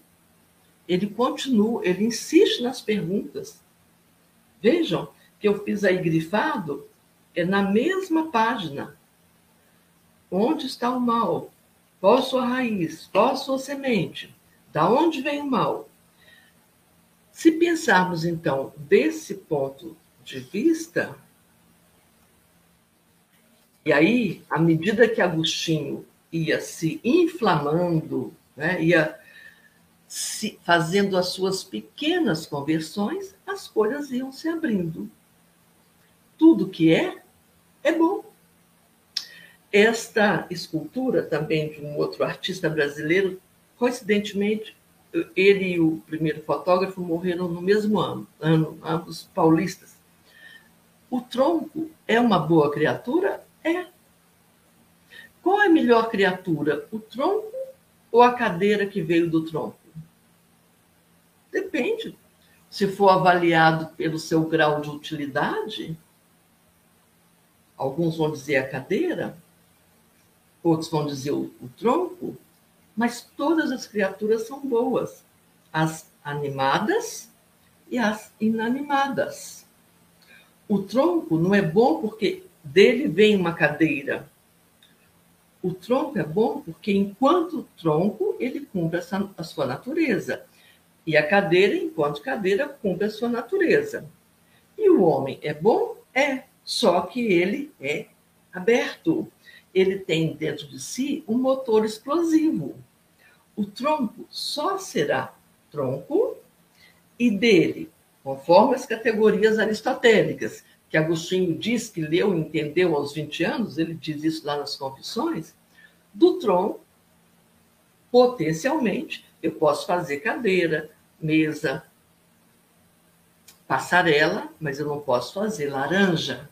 Ele continua, ele insiste nas perguntas. Vejam que eu fiz aí grifado, é na mesma página. Onde está o mal? Qual a sua raiz? Qual a sua semente? Da onde vem o mal? Se pensarmos, então, desse ponto de vista, e aí, à medida que Agostinho ia se inflamando, né, ia se, fazendo as suas pequenas conversões, as coisas iam se abrindo. Tudo que é, é bom. Esta escultura também de um outro artista brasileiro, coincidentemente, ele e o primeiro fotógrafo morreram no mesmo ano, ano ambos paulistas. O tronco é uma boa criatura? É. Qual é a melhor criatura? O tronco ou a cadeira que veio do tronco? Depende. Se for avaliado pelo seu grau de utilidade, alguns vão dizer a cadeira, outros vão dizer o, o tronco, mas todas as criaturas são boas, as animadas e as inanimadas. O tronco não é bom porque dele vem uma cadeira. O tronco é bom porque, enquanto tronco, ele cumpre a sua natureza. E a cadeira, enquanto cadeira, cumpre a sua natureza. E o homem é bom? É, só que ele é aberto. Ele tem dentro de si um motor explosivo. O tronco só será tronco e dele, conforme as categorias aristotélicas, que Agostinho diz que leu e entendeu aos 20 anos, ele diz isso lá nas Confissões, do tronco, potencialmente, eu posso fazer cadeira, mesa, passarela, mas eu não posso fazer laranja.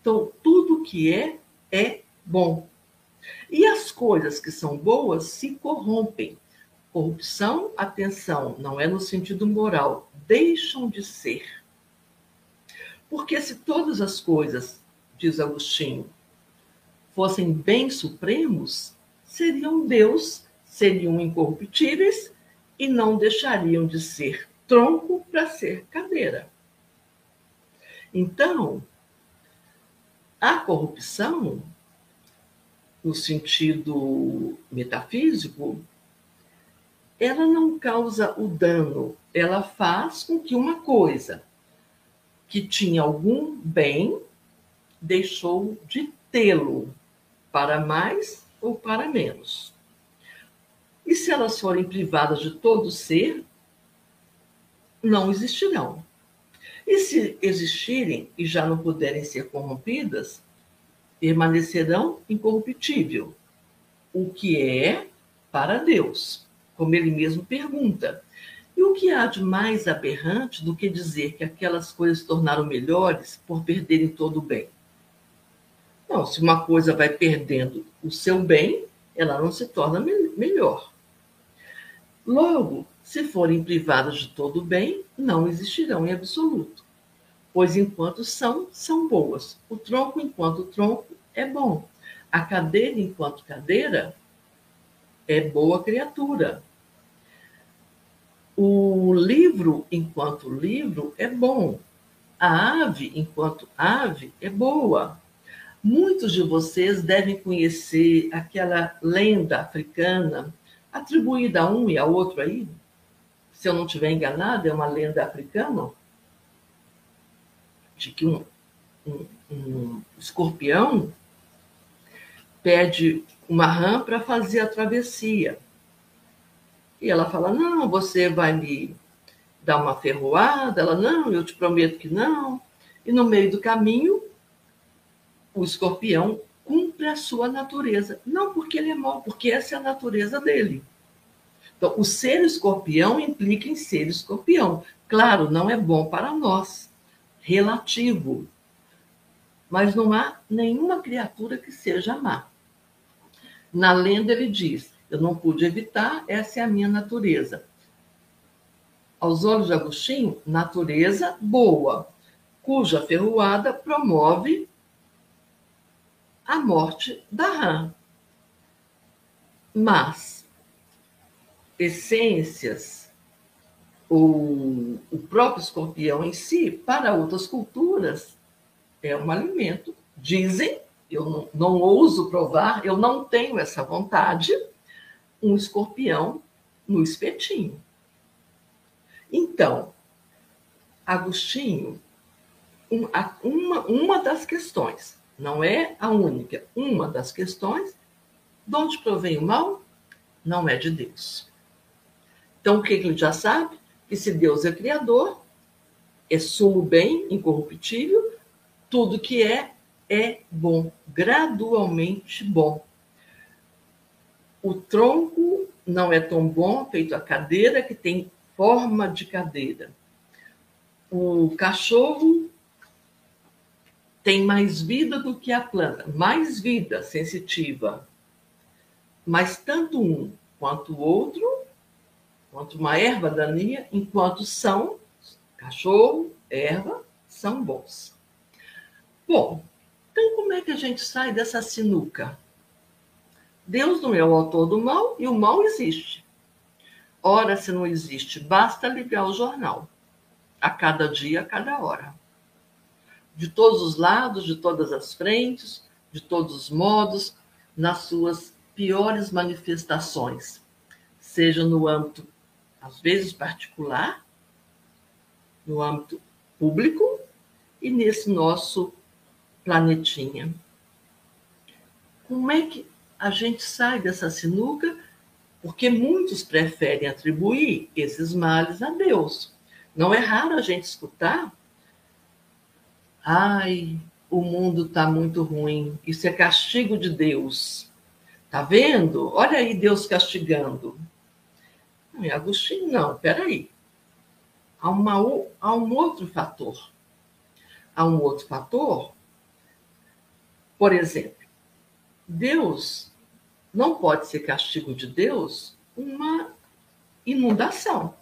Então, tudo que é, é bom. E as coisas que são boas se corrompem. Corrupção, atenção, não é no sentido moral, deixam de ser. Porque se todas as coisas, diz Agostinho, fossem bens supremos, seriam Deus, seriam incorruptíveis e não deixariam de ser tronco para ser cadeira. Então, a corrupção, no sentido metafísico, ela não causa o dano, ela faz com que uma coisa que tinha algum bem deixou de tê-lo, para mais ou para menos. E se elas forem privadas de todo ser, não existirão. E se existirem e já não puderem ser corrompidas, permanecerão incorruptível, o que é para Deus, como ele mesmo pergunta. E o que há de mais aberrante do que dizer que aquelas coisas se tornaram melhores por perderem todo o bem? Não, se uma coisa vai perdendo o seu bem, ela não se torna me melhor. Logo, se forem privadas de todo o bem, não existirão em absoluto. Pois enquanto são, são boas. O tronco, enquanto tronco, é bom. A cadeira, enquanto cadeira, é boa criatura. O livro, enquanto livro, é bom. A ave, enquanto ave, é boa. Muitos de vocês devem conhecer aquela lenda africana atribuída a um e a outro aí. Se eu não estiver enganado, é uma lenda africana de que um, um, um escorpião pede uma rã para fazer a travessia. E ela fala: Não, você vai me dar uma ferroada. Ela: Não, eu te prometo que não. E no meio do caminho, o escorpião cumpre a sua natureza. Não porque ele é mau, porque essa é a natureza dele. Então, o ser escorpião implica em ser escorpião. Claro, não é bom para nós, relativo. Mas não há nenhuma criatura que seja má. Na lenda ele diz: eu não pude evitar, essa é a minha natureza. Aos olhos de Agostinho, natureza boa, cuja ferroada promove a morte da rã. Mas essências, o, próprio escorpião em si, para outras culturas, é um alimento. Dizem, eu não, não ouso provar, eu não tenho essa vontade, um escorpião no espetinho. Então, Agostinho, uma, uma das questões, não é a única, uma das questões, de onde provém o mal, não é de Deus. Então, o que ele já sabe? Que se Deus é criador, é sumo bem, incorruptível, tudo que é, é bom, gradualmente bom. O tronco não é tão bom, feito a cadeira, que tem forma de cadeira. O cachorro tem mais vida do que a planta, mais vida sensitiva. Mas tanto um quanto o outro, quanto uma erva daninha, enquanto são cachorro, erva, são bons. Bom, Então, como é que a gente sai dessa sinuca? Deus não é o autor do mal e o mal existe. Ora, se não existe, basta ligar o jornal. A cada dia, a cada hora. De todos os lados, de todas as frentes, de todos os modos, nas suas piores manifestações, seja no âmbito, às vezes, particular, no âmbito público e nesse nosso planetinha. Como é que a gente sai dessa sinuca? Porque muitos preferem atribuir esses males a Deus. Não é raro a gente escutar. Ai, o mundo está muito ruim. Isso é castigo de Deus. Tá vendo? Olha aí Deus castigando. Não Agostinho, não. Peraí. Há, uma, há um outro fator. Há um outro fator. Por exemplo, Deus não pode ser castigo de Deus uma inundação.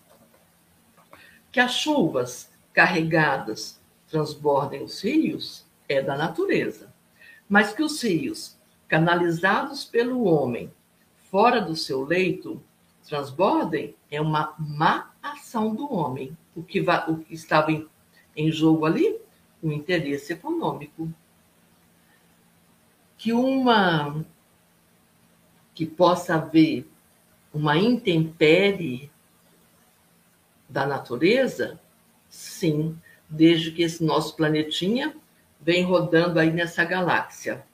Que as chuvas carregadas transbordem os rios é da natureza. Mas que os rios, canalizados pelo homem fora do seu leito, transbordem é uma má ação do homem. O que, va, o que estava em, em jogo ali? O interesse econômico. Que uma que possa haver uma intempérie da natureza, sim, desde que esse nosso planetinha vem rodando aí nessa galáxia,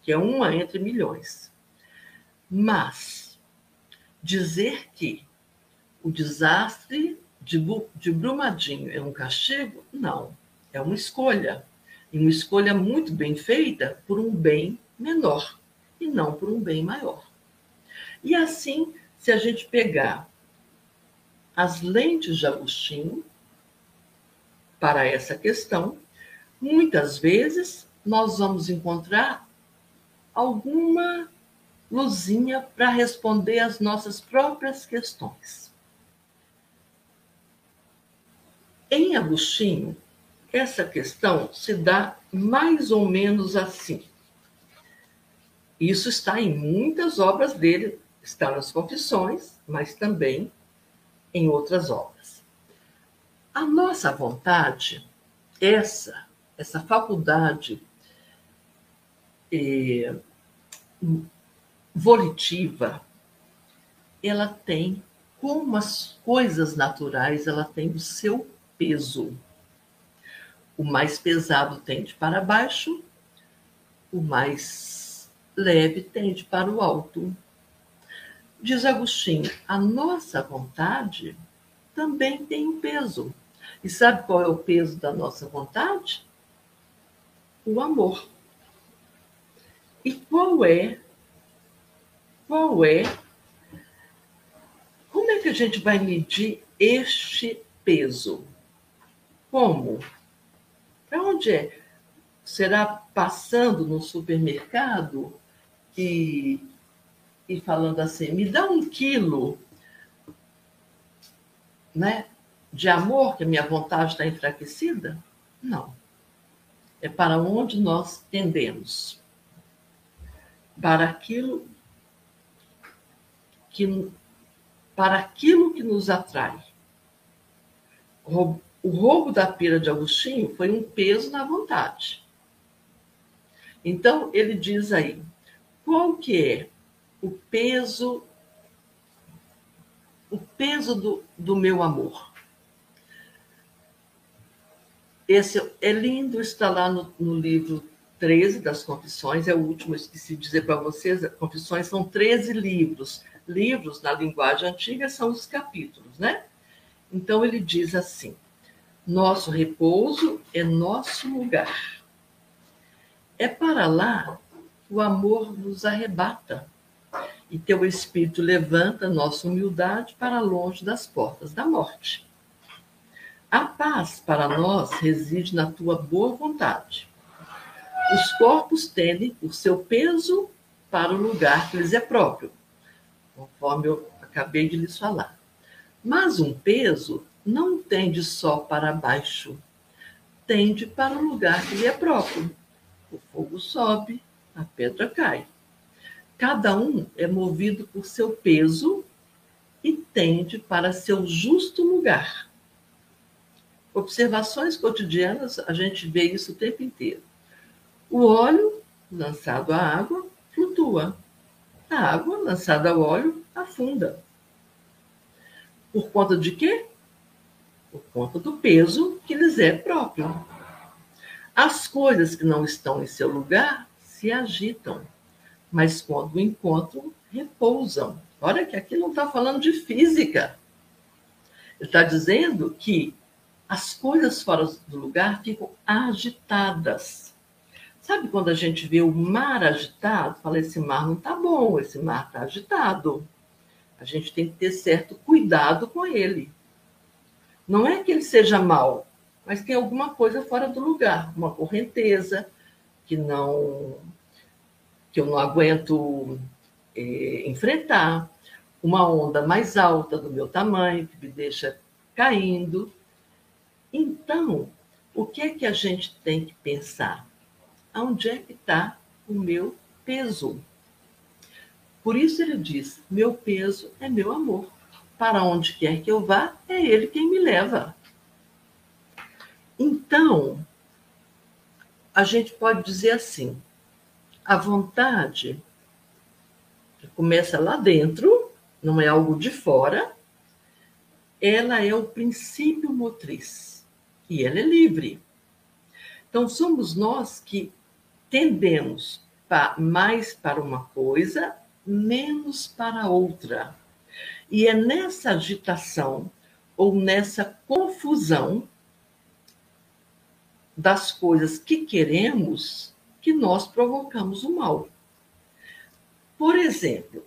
que é uma entre milhões. Mas dizer que o desastre de, Brumadinho é um castigo? Não, é uma escolha. E uma escolha muito bem feita por um bem menor e não por um bem maior. E assim, se a gente pegar as lentes de Agostinho para essa questão, muitas vezes nós vamos encontrar alguma luzinha para responder às nossas próprias questões. Em Agostinho, essa questão se dá mais ou menos assim. Isso está em muitas obras dele, está nas Confissões, mas também em outras obras. A nossa vontade, essa essa faculdade eh, volitiva, ela tem, como as coisas naturais, ela tem o seu peso. O mais pesado tende para baixo, o mais leve tende para o alto. Diz Agostinho, a nossa vontade também tem um peso. E sabe qual é o peso da nossa vontade? o amor. E qual é, qual é, como é que a gente vai medir este peso? Como? Para onde é? Será passando no supermercado e, e falando assim, me dá um quilo né, de amor, que a minha vontade está enfraquecida? Não é para onde nós tendemos. Para aquilo que para aquilo que nos atrai. O roubo da pira de Agostinho foi um peso na vontade. Então, ele diz aí, qual que é o peso o peso do, do meu amor? Esse é lindo, está lá no, no livro 13 das Confissões, é o último, esqueci de dizer para vocês, Confissões são 13 livros. Livros, na linguagem antiga, são os capítulos, né? Então ele diz assim: Nosso repouso é nosso lugar. É para lá o amor nos arrebata e teu espírito levanta nossa humildade para longe das portas da morte. A paz para nós reside na tua boa vontade. Os corpos tendem por seu peso para o lugar que lhes é próprio, conforme eu acabei de lhes falar. Mas um peso não tende só para baixo, tende para o lugar que lhe é próprio, o fogo sobe, a pedra cai. Cada um é movido por seu peso e tende para seu justo lugar. Observações cotidianas, a gente vê isso o tempo inteiro. O óleo lançado à água flutua. A água lançada ao óleo afunda. Por conta de quê? Por conta do peso que lhes é próprio. As coisas que não estão em seu lugar se agitam, mas quando encontram, repousam. Olha que aqui não está falando de física. Ele está dizendo que as coisas fora do lugar ficam agitadas. Sabe quando a gente vê o mar agitado? Fala, esse mar não está bom, esse mar está agitado. A gente tem que ter certo cuidado com ele. Não é que ele seja mal, mas tem alguma coisa fora do lugar, uma correnteza que não que eu não aguento é, enfrentar, uma onda mais alta do meu tamanho que me deixa caindo. Então, o que é que a gente tem que pensar? Onde é que está o meu peso? Por isso ele diz: meu peso é meu amor. Para onde quer que eu vá, é ele quem me leva. Então, a gente pode dizer assim: a vontade começa lá dentro, não é algo de fora, ela é o princípio motriz e ela é livre. Então, somos nós que tendemos mais para uma coisa, menos para outra. E é nessa agitação ou nessa confusão das coisas que queremos que nós provocamos o mal. Por exemplo,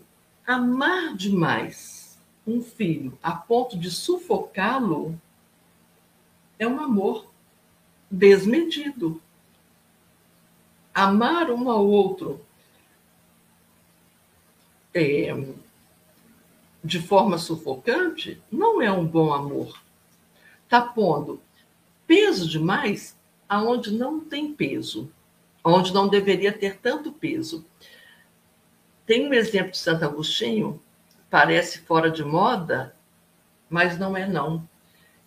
amar demais um filho a ponto de sufocá-lo é um amor desmedido. Amar um ao outro é, de forma sufocante não é um bom amor. Está pondo peso demais aonde não tem peso, onde não deveria ter tanto peso. Tem um exemplo de Santo Agostinho, parece fora de moda, mas não é não.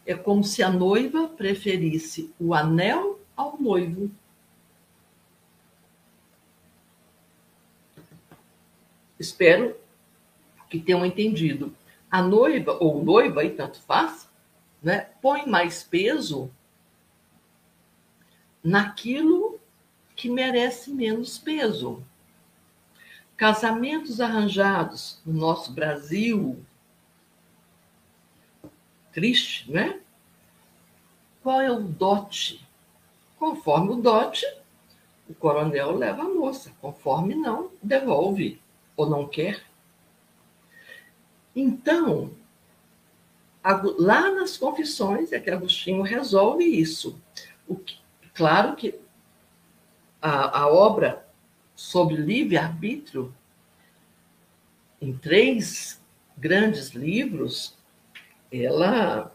É como se a noiva preferisse o anel ao noivo. Espero que tenham entendido. A noiva, ou noiva, e tanto faz, né, põe mais peso naquilo que merece menos peso. Casamentos arranjados no nosso Brasil, triste, né? Qual é o dote? Conforme o dote, o coronel leva a moça, conforme não, devolve ou não quer. Então, lá nas confissões é que Agostinho resolve isso. Que, Claro que a, a obra sobre livre-arbítrio, em três grandes livros, ela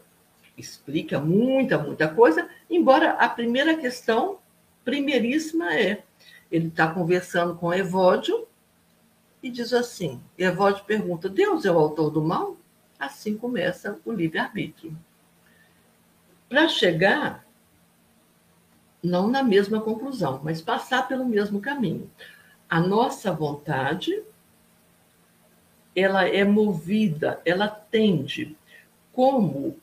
explica muita, muita coisa, embora a primeira questão, primeiríssima, é: ele está conversando com Evódio e diz assim: Evódio pergunta, Deus é o autor do mal? Assim começa o livre-arbítrio. Para chegar não na mesma conclusão, mas passar pelo mesmo caminho. A nossa vontade, ela é movida, ela tende como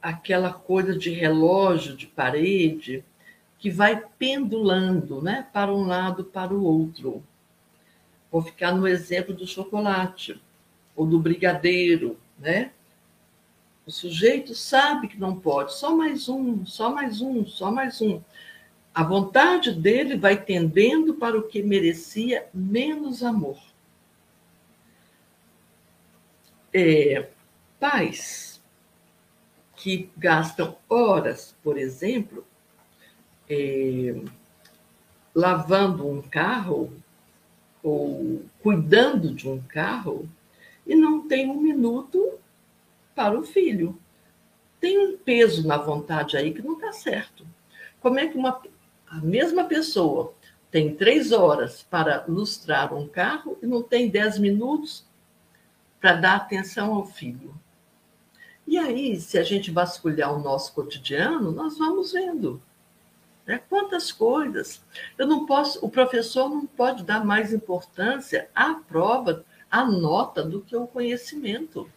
aquela coisa de relógio de parede que vai pendulando, né, para um lado para o outro. Vou ficar no exemplo do chocolate ou do brigadeiro, né? O sujeito sabe que não pode, só mais um, só mais um, só mais um a vontade dele vai tendendo para o que merecia menos amor. É, pais que gastam horas, por exemplo, é, lavando um carro ou cuidando de um carro e não tem um minuto para o filho. Tem um peso na vontade aí que não está certo. Como é que uma a mesma pessoa tem três horas para lustrar um carro e não tem dez minutos para dar atenção ao filho. E aí, se a gente vasculhar o nosso cotidiano, nós vamos vendo né? quantas coisas. Eu não posso, o professor não pode dar mais importância à prova, à nota do que ao conhecimento.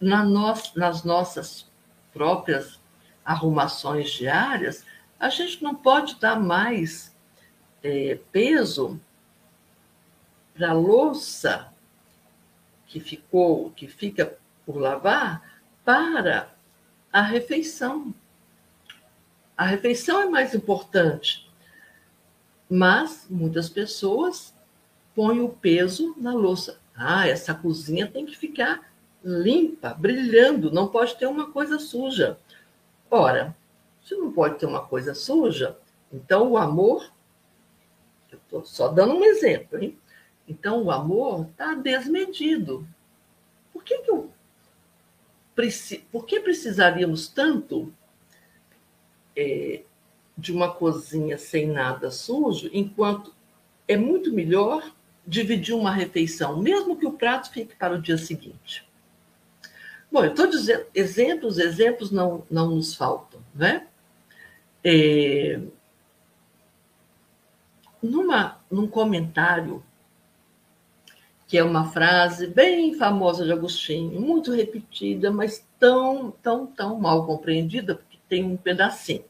Na no, nas nossas próprias arrumações diárias, a gente não pode dar mais é, peso para a louça que ficou, que fica por lavar, para a refeição. A refeição é mais importante, mas muitas pessoas põem o peso na louça. Ah, essa cozinha tem que ficar limpa, brilhando, não pode ter uma coisa suja. Ora, se não pode ter uma coisa suja, então o amor, eu estou só dando um exemplo, hein? Então o amor está desmedido. Por que, que eu por que precisaríamos tanto é, de uma cozinha sem nada sujo, enquanto é muito melhor dividir uma refeição, mesmo que o prato fique para o dia seguinte? Bom, eu estou dizendo, exemplos, exemplos não, não nos faltam, né? É, numa, num comentário, que é uma frase bem famosa de Agostinho, muito repetida, mas tão, tão, tão mal compreendida, tem um pedacinho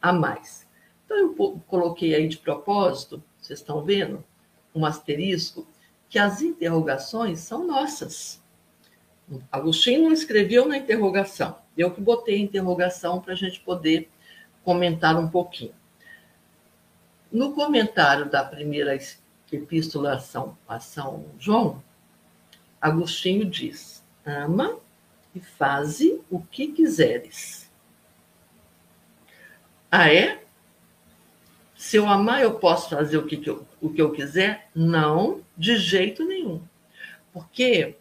a mais. Então, eu coloquei aí de propósito, vocês estão vendo, um asterisco, que as interrogações são nossas. Agostinho não escreveu na interrogação, eu que botei a interrogação para a gente poder comentar um pouquinho. No comentário da primeira epístola a São, a São João, Agostinho diz: Ama e faze o que quiseres. Ah, é? Se eu amar, eu posso fazer o que, que eu, o que eu quiser? Não, de jeito nenhum. Porque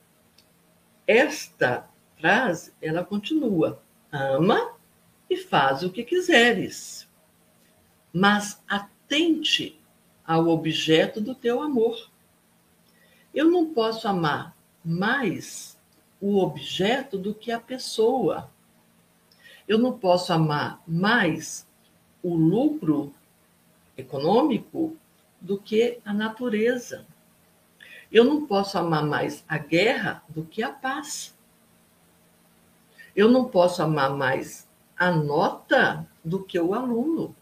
esta frase, ela continua: ama e faz o que quiseres. Mas atente ao objeto do teu amor. Eu não posso amar mais o objeto do que a pessoa. Eu não posso amar mais o lucro econômico do que a natureza. Eu não posso amar mais a guerra do que a paz. Eu não posso amar mais a nota do que o aluno.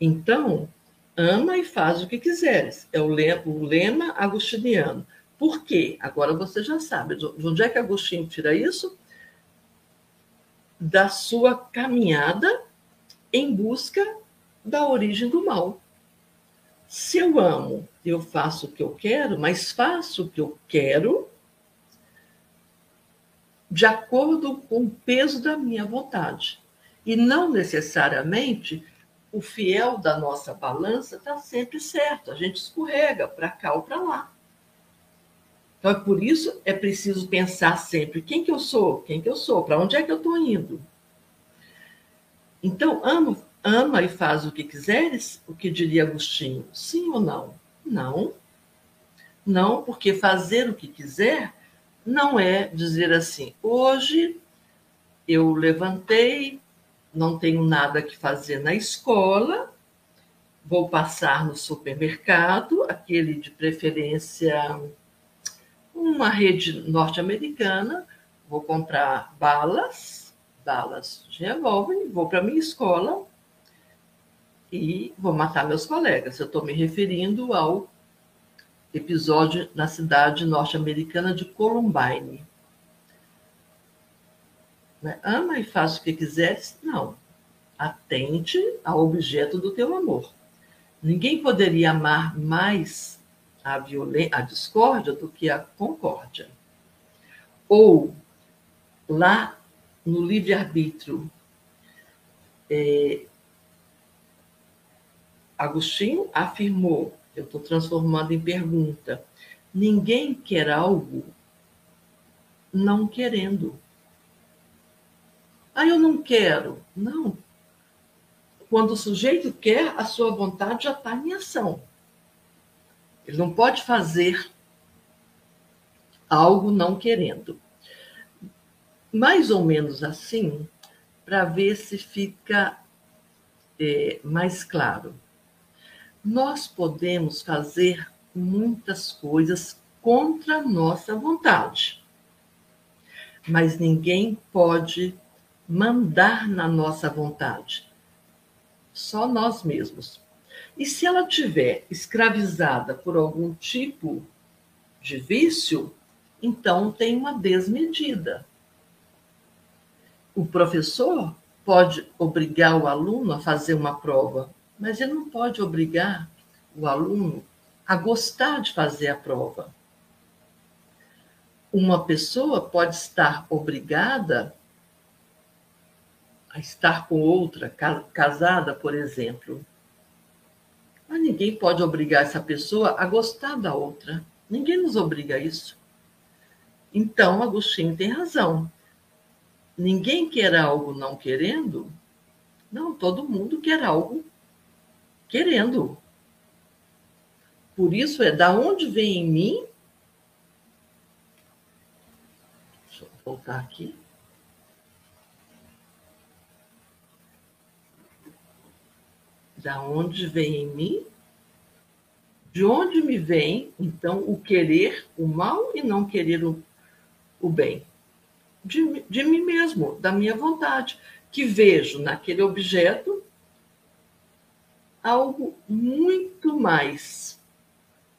Então, ama e faz o que quiseres. É o lema, o lema agostiniano. Por quê? Agora você já sabe. De onde é que Agostinho tira isso? Da sua caminhada em busca da origem do mal. Se eu amo, eu faço o que eu quero, mas faço o que eu quero de acordo com o peso da minha vontade. E não necessariamente o fiel da nossa balança está sempre certo. A gente escorrega para cá ou para lá. Então, é por isso é preciso pensar sempre quem que eu sou, quem que eu sou, para onde é que eu estou indo. Então, ama e faz o que quiseres, o que diria Agostinho? Sim ou não? Não. Não, porque fazer o que quiser não é dizer assim, hoje eu levantei, não tenho nada que fazer na escola, vou passar no supermercado, aquele de preferência uma rede norte-americana, vou comprar balas, balas de revólver, vou para minha escola e vou matar meus colegas. Eu estou me referindo ao episódio na cidade norte-americana de Columbine. Né? Ama e faz o que quiseres? Não. Atente ao objeto do teu amor. Ninguém poderia amar mais a, violência, a discórdia do que a concórdia. Ou, lá no livre-arbítrio, é, Agostinho afirmou eu estou transformando em pergunta. Ninguém quer algo não querendo. Ah, eu não quero. Não. quando o sujeito quer, a sua vontade já está em ação. Ele não pode fazer algo não querendo. Mais ou menos assim, para ver se fica é, mais claro. Nós podemos fazer muitas coisas contra nossa vontade, mas ninguém pode mandar na nossa vontade, só nós mesmos. E se ela tiver escravizada por algum tipo de vício, então tem uma desmedida. O professor pode obrigar o aluno a fazer uma prova, mas ele não pode obrigar o aluno a gostar de fazer a prova. Uma pessoa pode estar obrigada a estar com outra, casada, por exemplo, mas ninguém pode obrigar essa pessoa a gostar da outra. Ninguém nos obriga a isso. Então, Agostinho tem razão. Ninguém quer algo não querendo. Não, todo mundo quer algo querendo. Por isso é da onde vem em mim. Deixa eu voltar aqui. da onde vem em mim, de onde me vem, então, o querer o mal e não querer o, o bem? De, de mim mesmo, da minha vontade, que vejo naquele objeto algo muito mais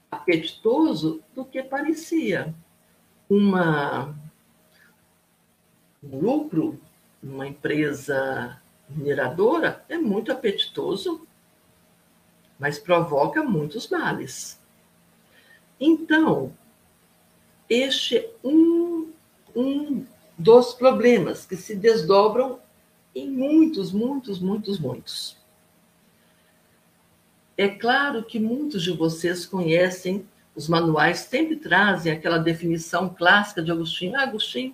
apetitoso do que parecia. Uma, um lucro, uma empresa mineradora, é muito apetitoso mas provoca muitos males. Então, este um, um dos problemas que se desdobram em muitos, muitos, muitos, muitos. É claro que muitos de vocês conhecem os manuais, sempre trazem aquela definição clássica de Agostinho. Ah, Agostinho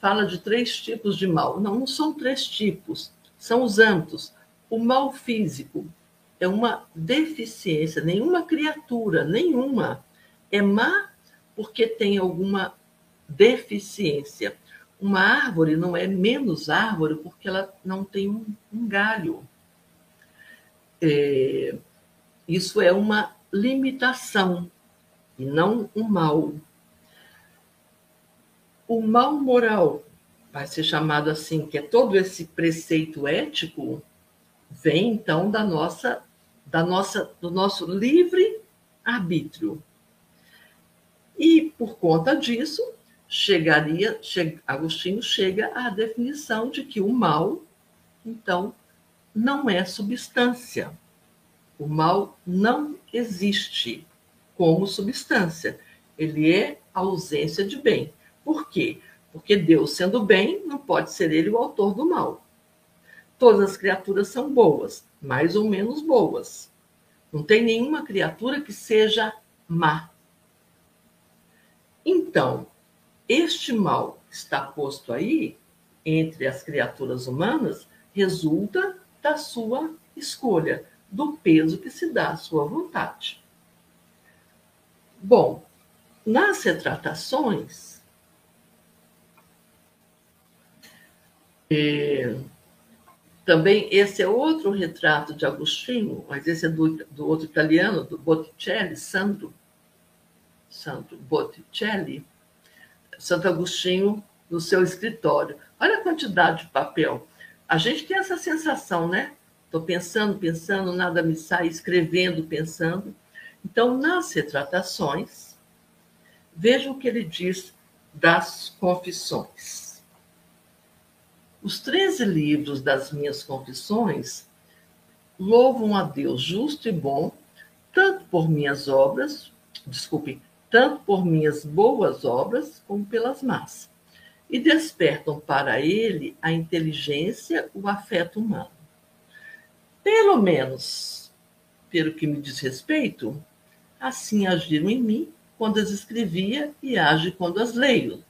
fala de três tipos de mal. Não, não são três tipos, são os âmbitos. O mal físico, é uma deficiência. Nenhuma criatura, nenhuma, é má porque tem alguma deficiência. Uma árvore não é menos árvore porque ela não tem um, um galho. É, isso é uma limitação e não um mal. O mal moral vai ser chamado assim, que é todo esse preceito ético, vem então da nossa da nossa, do nosso livre arbítrio. E, por conta disso, chegaria, che, Agostinho chega à definição de que o mal, então, não é substância. O mal não existe como substância. Ele é ausência de bem. Por quê? Porque Deus, sendo bem, não pode ser ele o autor do mal. Todas as criaturas são boas, mais ou menos boas. Não tem nenhuma criatura que seja má. Então, este mal está posto aí entre as criaturas humanas resulta da sua escolha, do peso que se dá à sua vontade. Bom, nas retratações, eh, também esse é outro retrato de Agostinho, mas esse é do, do outro italiano, do Botticelli, Sandro, Sandro Botticelli, Santo Agostinho no seu escritório. Olha a quantidade de papel. A gente tem essa sensação, né? Estou pensando, pensando, nada me sai, escrevendo, pensando. Então, nas retratações, veja o que ele diz das confissões. Os 13 livros das minhas confissões louvam a Deus justo e bom, tanto por minhas obras, desculpe, tanto por minhas boas obras como pelas más, e despertam para ele a inteligência, o afeto humano. Pelo menos, pelo que me diz respeito, assim agiram em mim quando as escrevia e age quando as leio.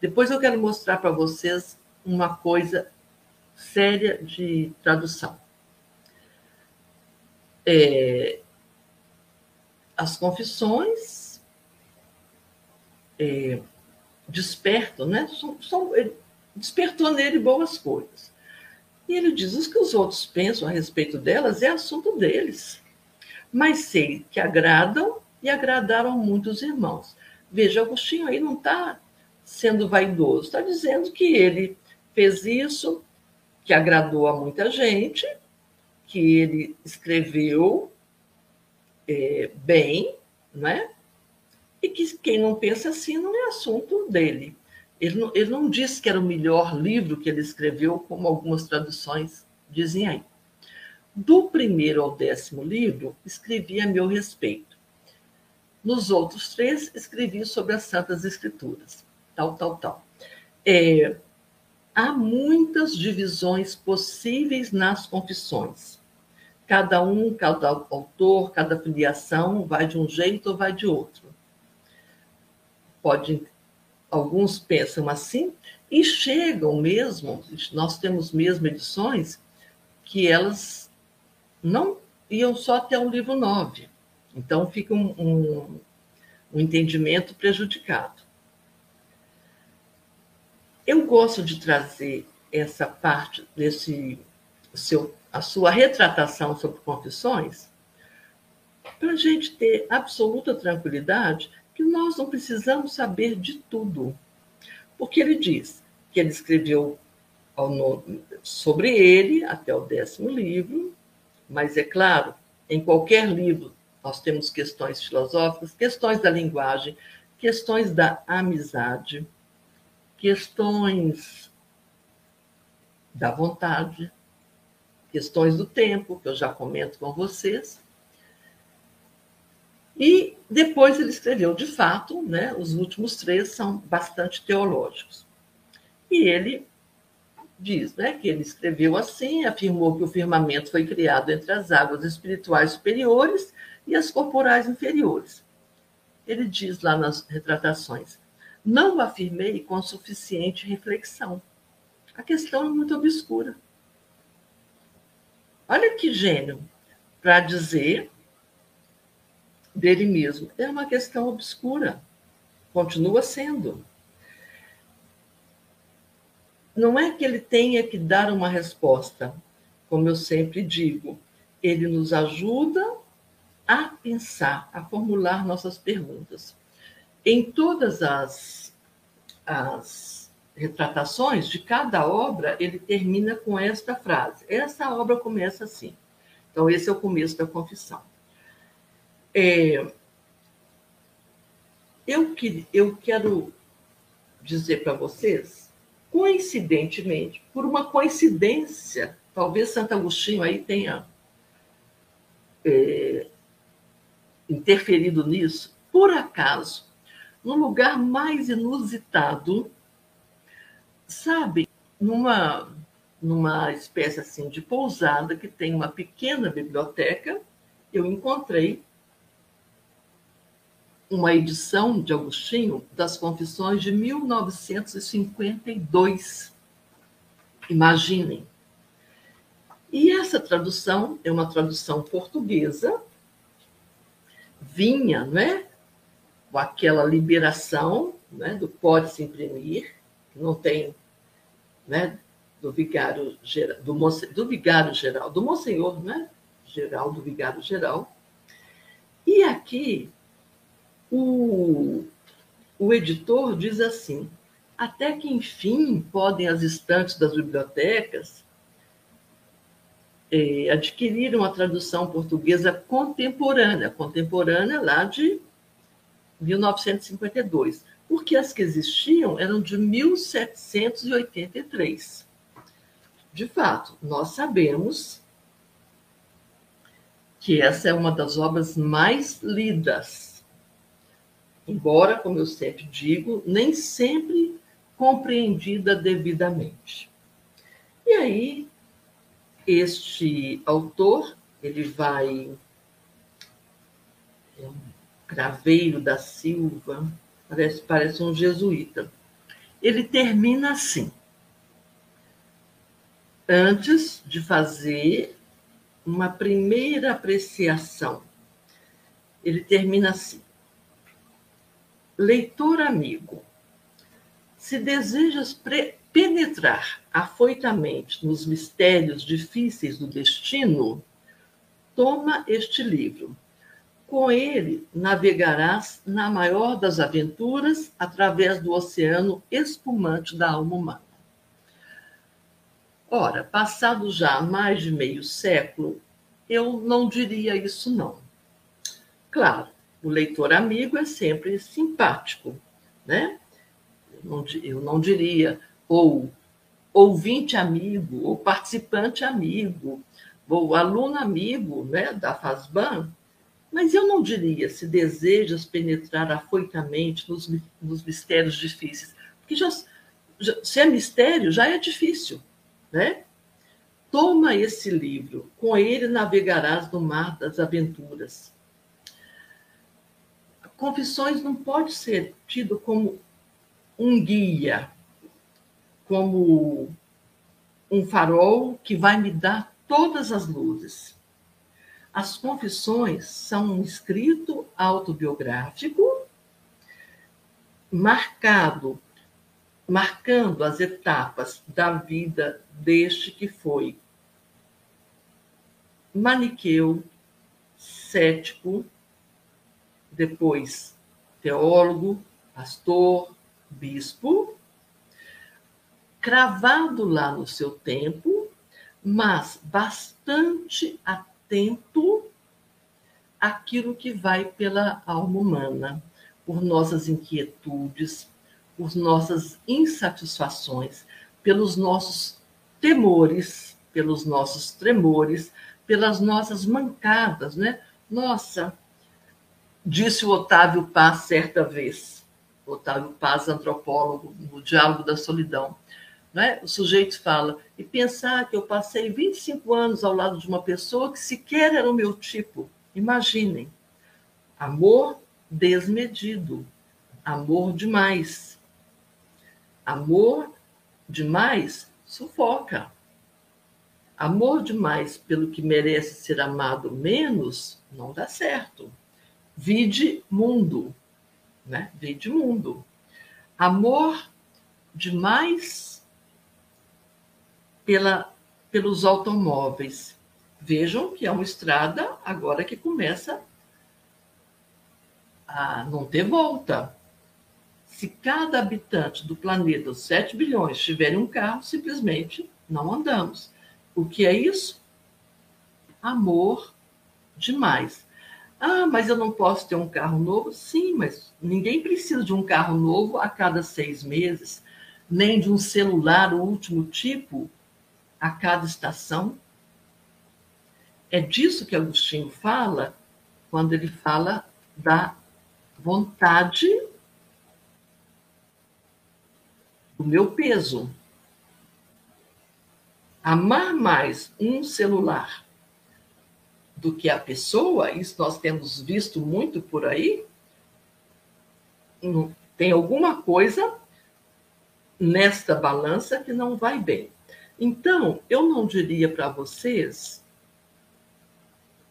Depois eu quero mostrar para vocês uma coisa séria de tradução. É, as confissões é, despertam, né? São, são, despertou nele boas coisas. E ele diz: os que os outros pensam a respeito delas é assunto deles. Mas sei que agradam e agradaram muitos irmãos. Veja, Agostinho aí não está sendo vaidoso, está dizendo que ele fez isso, que agradou a muita gente, que ele escreveu é, bem, não é? E que quem não pensa assim não é assunto dele. Ele não, ele não disse que era o melhor livro que ele escreveu, como algumas traduções dizem aí. Do primeiro ao décimo livro, escrevi a meu respeito. Nos outros três, escrevi sobre as Santas Escrituras. Tal, tal, tal. É, há muitas divisões possíveis nas confissões. Cada um, cada autor, cada filiação vai de um jeito ou vai de outro. Pode, alguns pensam assim e chegam mesmo. Nós temos mesmo edições que elas não iam só até o livro 9. Então fica um, um, um entendimento prejudicado. Eu gosto de trazer essa parte desse seu a sua retratação sobre confissões, para a gente ter absoluta tranquilidade que nós não precisamos saber de tudo. Porque ele diz que ele escreveu sobre ele até o décimo livro, mas é claro, em qualquer livro nós temos questões filosóficas, questões da linguagem, questões da amizade, questões da vontade, questões do tempo, que eu já comento com vocês. E depois ele escreveu, de fato, né, os últimos três são bastante teológicos. E ele diz né, que ele escreveu assim, afirmou que o firmamento foi criado entre as águas espirituais superiores e as corporais inferiores. Ele diz lá nas retratações: não o afirmei com suficiente reflexão. A questão é muito obscura. Olha que gênio para dizer dele mesmo. É uma questão obscura. Continua sendo. Não é que ele tenha que dar uma resposta, como eu sempre digo, ele nos ajuda a pensar, a formular nossas perguntas. Em todas as, as retratações de cada obra, ele termina com esta frase. Essa obra começa assim. Então, esse é o começo da confissão. É, eu, que, eu quero dizer para vocês, coincidentemente, por uma coincidência, talvez Santo Agostinho aí tenha é, interferido nisso, por acaso, no lugar mais inusitado sabe, numa, numa espécie assim de pousada que tem uma pequena biblioteca, eu encontrei uma edição de Agostinho das Confissões de 1952. Imaginem. E essa tradução é uma tradução portuguesa, vinha, não é? Com aquela liberação né, do pode-se imprimir, não tem, né, do vigário geral, do, do vigário geral, do monsenhor, né, geral, do vigário geral. E aqui o, o editor diz assim: até que enfim podem as estantes das bibliotecas é, adquirir uma tradução portuguesa contemporânea, contemporânea lá de 1952 porque as que existiam eram de 1783. De fato, nós sabemos que essa é uma das obras mais lidas, embora, como eu sempre digo, nem sempre compreendida devidamente. E aí, este autor, ele vai. É um Craveiro da Silva, Parece, parece um jesuíta. Ele termina assim. antes de fazer uma primeira apreciação. Ele termina assim: Leitor amigo, se desejas penetrar afoitamente nos mistérios difíceis do destino, toma este livro. Com ele navegarás na maior das aventuras através do oceano espumante da alma humana. Ora, passado já mais de meio século, eu não diria isso não. Claro, o leitor amigo é sempre simpático, né? Eu não diria ou ouvinte amigo, ou participante amigo, ou aluno amigo né, da FASBAN, mas eu não diria se desejas penetrar afoitamente nos, nos mistérios difíceis, porque já, já, se é mistério, já é difícil. Né? Toma esse livro, com ele navegarás no mar das aventuras. Confissões não pode ser tido como um guia, como um farol que vai me dar todas as luzes. As confissões são um escrito autobiográfico marcado, marcando as etapas da vida deste que foi maniqueu, cético, depois teólogo, pastor, bispo, cravado lá no seu tempo, mas bastante atento àquilo que vai pela alma humana, por nossas inquietudes, por nossas insatisfações, pelos nossos temores, pelos nossos tremores, pelas nossas mancadas, né? Nossa, disse o Otávio Paz certa vez, Otávio Paz, antropólogo, no Diálogo da Solidão. Né? O sujeito fala, e pensar que eu passei 25 anos ao lado de uma pessoa que sequer era o meu tipo. Imaginem. Amor desmedido. Amor demais. Amor demais sufoca. Amor demais pelo que merece ser amado menos não dá certo. Vide mundo, né? Vide mundo. Amor demais pela, pelos automóveis. Vejam que é uma estrada agora que começa a não ter volta. Se cada habitante do planeta, os 7 bilhões, tiverem um carro, simplesmente não andamos. O que é isso? Amor demais. Ah, mas eu não posso ter um carro novo? Sim, mas ninguém precisa de um carro novo a cada seis meses, nem de um celular o último tipo a cada estação. É disso que Agostinho fala quando ele fala da vontade do meu peso. Amar mais um celular do que a pessoa, isso nós temos visto muito por aí, tem alguma coisa nesta balança que não vai bem. Então, eu não diria para vocês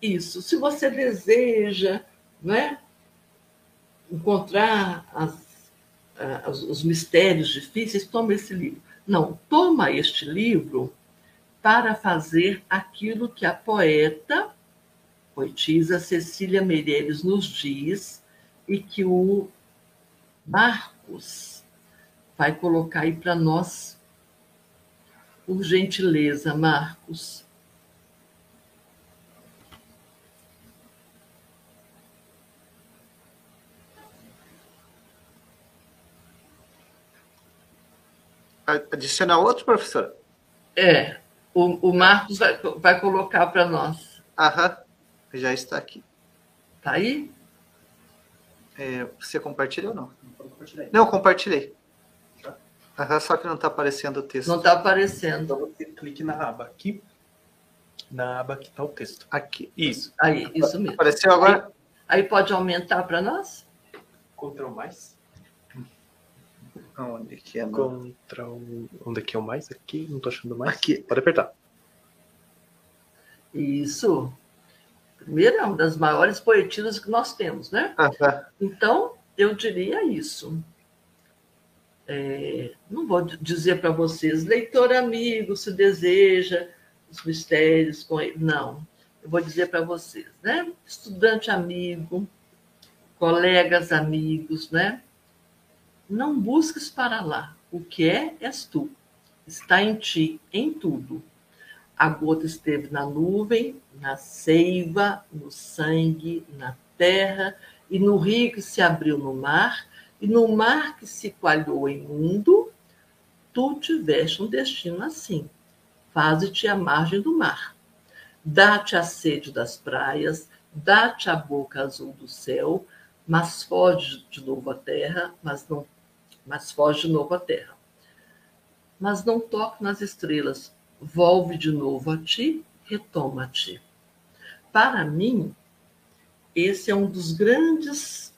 isso. Se você deseja né, encontrar as, as, os mistérios difíceis, toma esse livro. Não, toma este livro para fazer aquilo que a poeta, poetisa Cecília Meirelles nos diz e que o Marcos vai colocar aí para nós por gentileza, Marcos. Adicionar outro, professor? É, o, o Marcos vai, vai colocar para nós. Aham, já está aqui. Tá aí? É, você compartilhou ou não? Não, compartilhei. Aham, só que não está aparecendo o texto. Não está aparecendo. Então você clique na aba aqui. Na aba que está o texto. Aqui. Isso. Aí, isso mesmo. Apareceu agora? Aí, aí pode aumentar para nós? Ctrl mais. Aonde que é? Contra o... Onde é que é o mais? Aqui? Não tô achando mais. Aqui. Pode apertar. Isso. Primeiro, é uma das maiores poetisas que nós temos, né? Tá. Então, eu diria isso. É, não vou dizer para vocês, leitor amigo, se deseja os mistérios com ele. Não. Eu vou dizer para vocês, né? Estudante amigo, colegas amigos, né? Não busques para lá. O que é, és tu. Está em ti, em tudo. A gota esteve na nuvem, na seiva, no sangue, na terra, e no rio que se abriu no mar, e no mar que se coalhou em mundo, tu tiveste um destino assim. Faze-te a margem do mar. Dá-te a sede das praias, dá-te a boca azul do céu, mas foge de novo à terra, mas não, mas foge de novo à terra. Mas não toque nas estrelas, volve de novo a ti, retoma-te. Para mim, esse é um dos grandes,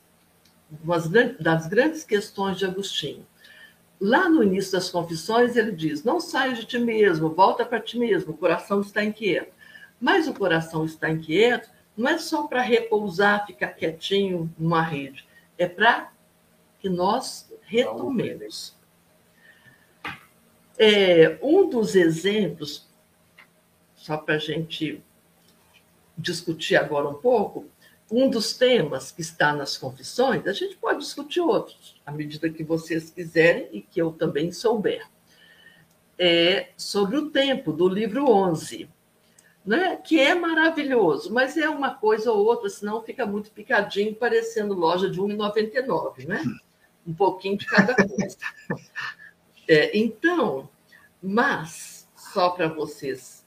das grandes questões de Agostinho. Lá no início das confissões, ele diz: Não saia de ti mesmo, volta para ti mesmo, o coração está inquieto. Mas o coração está inquieto não é só para repousar, ficar quietinho numa rede, é para que nós retomemos. É, um dos exemplos, só para a gente discutir agora um pouco, um dos temas que está nas confissões, a gente pode discutir outros, à medida que vocês quiserem e que eu também souber. É sobre o tempo, do livro 11 né? que é maravilhoso, mas é uma coisa ou outra, senão fica muito picadinho, parecendo loja de R$ 1,99, né? Um pouquinho de cada coisa. [laughs] É, então, mas, só para vocês,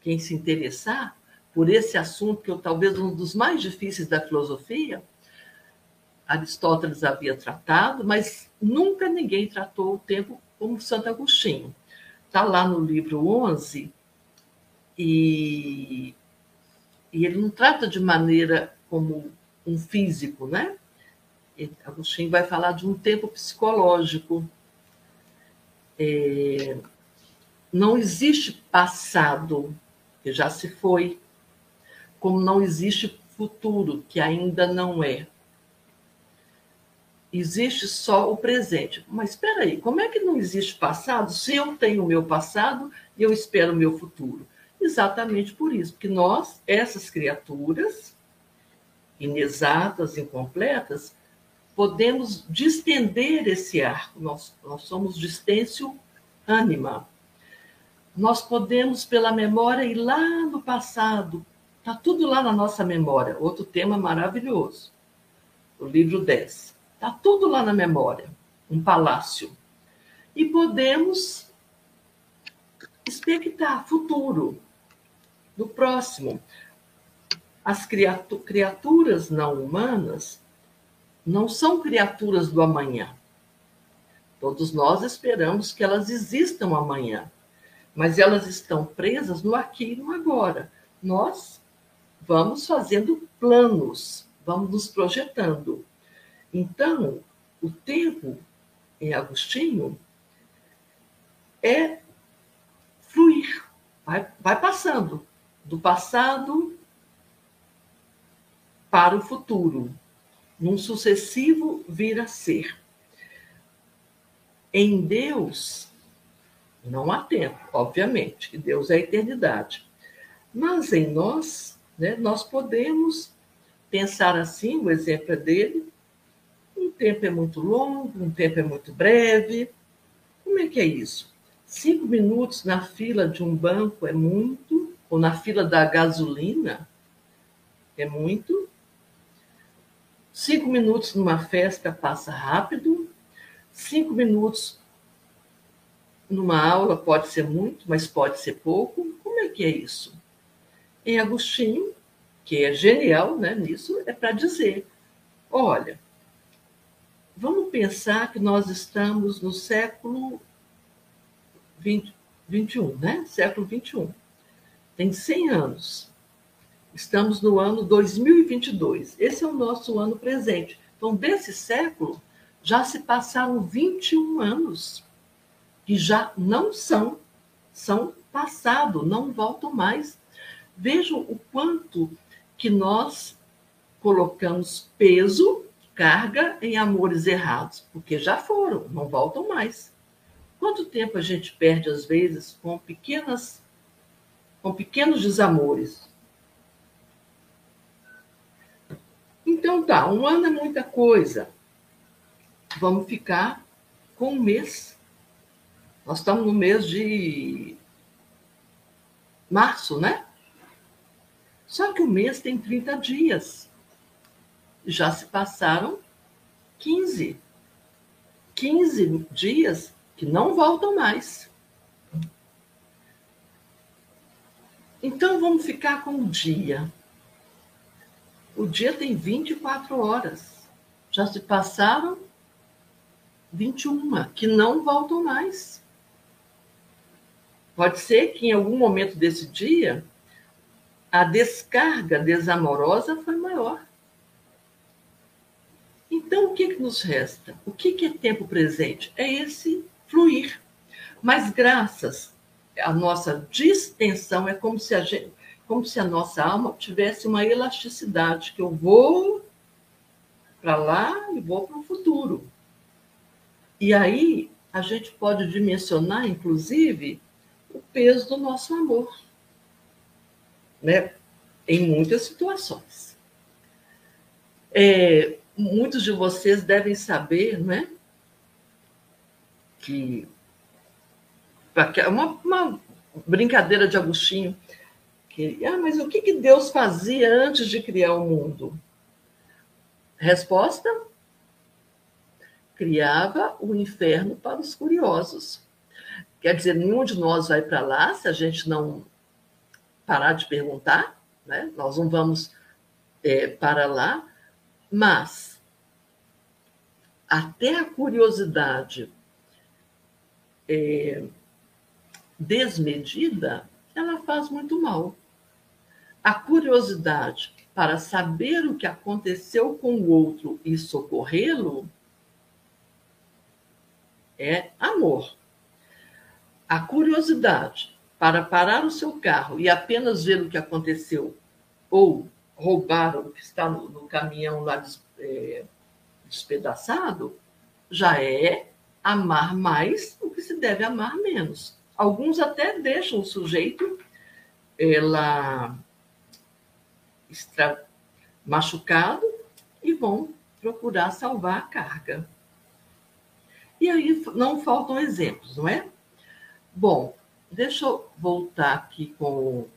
quem se interessar por esse assunto, que é talvez um dos mais difíceis da filosofia, Aristóteles havia tratado, mas nunca ninguém tratou o tempo como Santo Agostinho. Está lá no livro 11, e, e ele não trata de maneira como um físico, né? Agostinho vai falar de um tempo psicológico. É, não existe passado, que já se foi, como não existe futuro, que ainda não é. Existe só o presente. Mas espera aí, como é que não existe passado se eu tenho o meu passado e eu espero o meu futuro? Exatamente por isso, porque nós, essas criaturas, inexatas, incompletas, podemos distender esse arco. Nós, nós somos distêncio ânima. Nós podemos, pela memória, ir lá no passado. Está tudo lá na nossa memória. Outro tema maravilhoso. O livro 10. Está tudo lá na memória. Um palácio. E podemos expectar futuro do próximo. As criaturas não humanas não são criaturas do amanhã. Todos nós esperamos que elas existam amanhã, mas elas estão presas no aqui e no agora. Nós vamos fazendo planos, vamos nos projetando. Então, o tempo em Agostinho é fluir, vai, vai passando do passado para o futuro, num sucessivo vir a ser. Em Deus, não há tempo, obviamente, que Deus é a eternidade. Mas em nós, né, nós podemos pensar assim, o exemplo é dele, um tempo é muito longo, um tempo é muito breve. Como é que é isso? Cinco minutos na fila de um banco é muito, ou na fila da gasolina, é muito. Cinco minutos numa festa passa rápido. Cinco minutos numa aula pode ser muito, mas pode ser pouco. Como é que é isso? Em Agostinho, que é genial né, nisso, é para dizer: olha, vamos pensar que nós estamos no século 20, 21, né? Século 21 tem 100 anos. Estamos no ano 2022. Esse é o nosso ano presente. Então, desse século, Já se passaram 21 anos que já não são, são passado, não voltam mais. Vejam o quanto que nós colocamos peso, carga em amores errados, porque já foram, não voltam mais. Quanto tempo a gente perde às vezes com pequenas com pequenos desamores? Então tá, um ano é muita coisa. Vamos ficar com um mês. Nós estamos no mês de março, né? Só que o mês tem 30 dias. Já se passaram 15. 15 dias que não voltam mais. Então vamos ficar com o dia. O dia tem 24 horas. Já se passaram 21, que não voltam mais. Pode ser que em algum momento desse dia a descarga desamorosa foi maior. Então, o que, que nos resta? O que, que é tempo presente? É esse fluir. Mas graças à nossa distensão, é como se a, gente, como se a nossa alma tivesse uma elasticidade, que eu vou para lá e vou para o futuro. E aí a gente pode dimensionar, inclusive, o peso do nosso amor, né? em muitas situações. É, muitos de vocês devem saber, né? Que uma, uma brincadeira de Agostinho, que, ah, mas o que, que Deus fazia antes de criar o mundo? Resposta: criava o inferno para os curiosos. Quer dizer, nenhum de nós vai para lá se a gente não parar de perguntar, né? nós não vamos é, para lá, mas até a curiosidade é, desmedida, ela faz muito mal. A curiosidade para saber o que aconteceu com o outro e socorrê-lo é amor. A curiosidade para parar o seu carro e apenas ver o que aconteceu ou roubar o que está no, no caminhão lá des, é, despedaçado já é amar mais o que se deve amar menos. Alguns até deixam o sujeito ela extra, machucado e vão procurar salvar a carga. E aí não faltam exemplos, não é? Bom, deixa eu voltar aqui com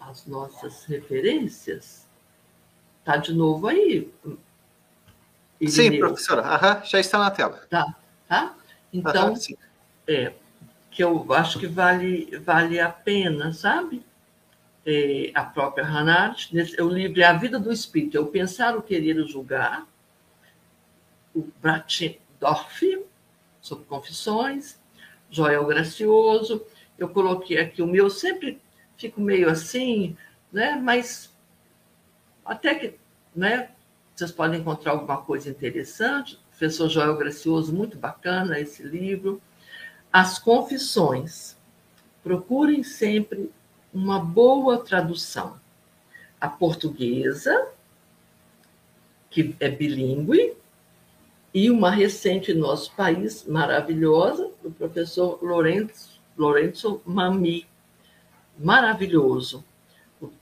as nossas referências. Tá de novo aí? Irineu. Sim, professora. Aham, já está na tela. Tá, tá? Então, Aham, é, que eu acho que vale, vale a pena, sabe? É, a própria Hannah Arendt, o livro é A Vida do Espírito, é o Pensar, o Querer e o Julgar, o Bratendorf, sobre confissões, Joel Gracioso, eu coloquei aqui o meu, sempre fico meio assim, né? Mas até que, né? Vocês podem encontrar alguma coisa interessante. professor Joel Gracioso, muito bacana esse livro. As confissões. Procurem sempre uma boa tradução. A portuguesa, que é bilíngue, e uma recente em nosso país, maravilhosa, do professor Lourenço, Lourenço Mami. Maravilhoso,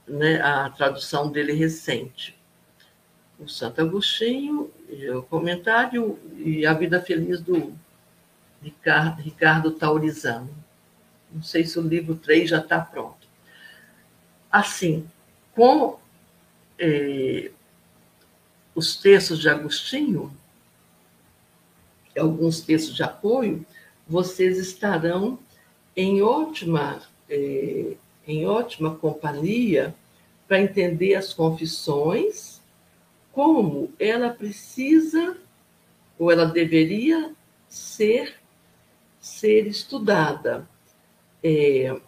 né, a tradução dele recente. O Santo Agostinho, o comentário e a vida feliz do Ricardo, Ricardo Taurizano. Não sei se o livro 3 já está pronto. Assim, com eh, os textos de Agostinho, alguns textos de apoio, vocês estarão em ótima, eh, em ótima companhia para entender as confissões, como ela precisa ou ela deveria ser ser estudada. É,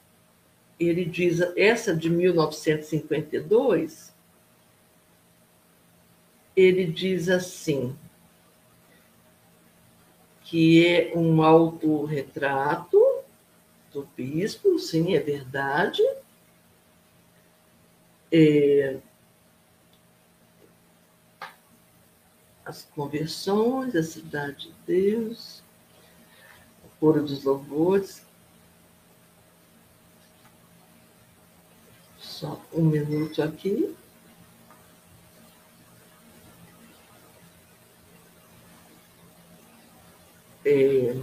ele diz, essa de 1952, ele diz assim: que é um autorretrato do bispo, sim, é verdade. É, as conversões, a cidade de Deus, o coro dos louvores. Só um minuto aqui. É,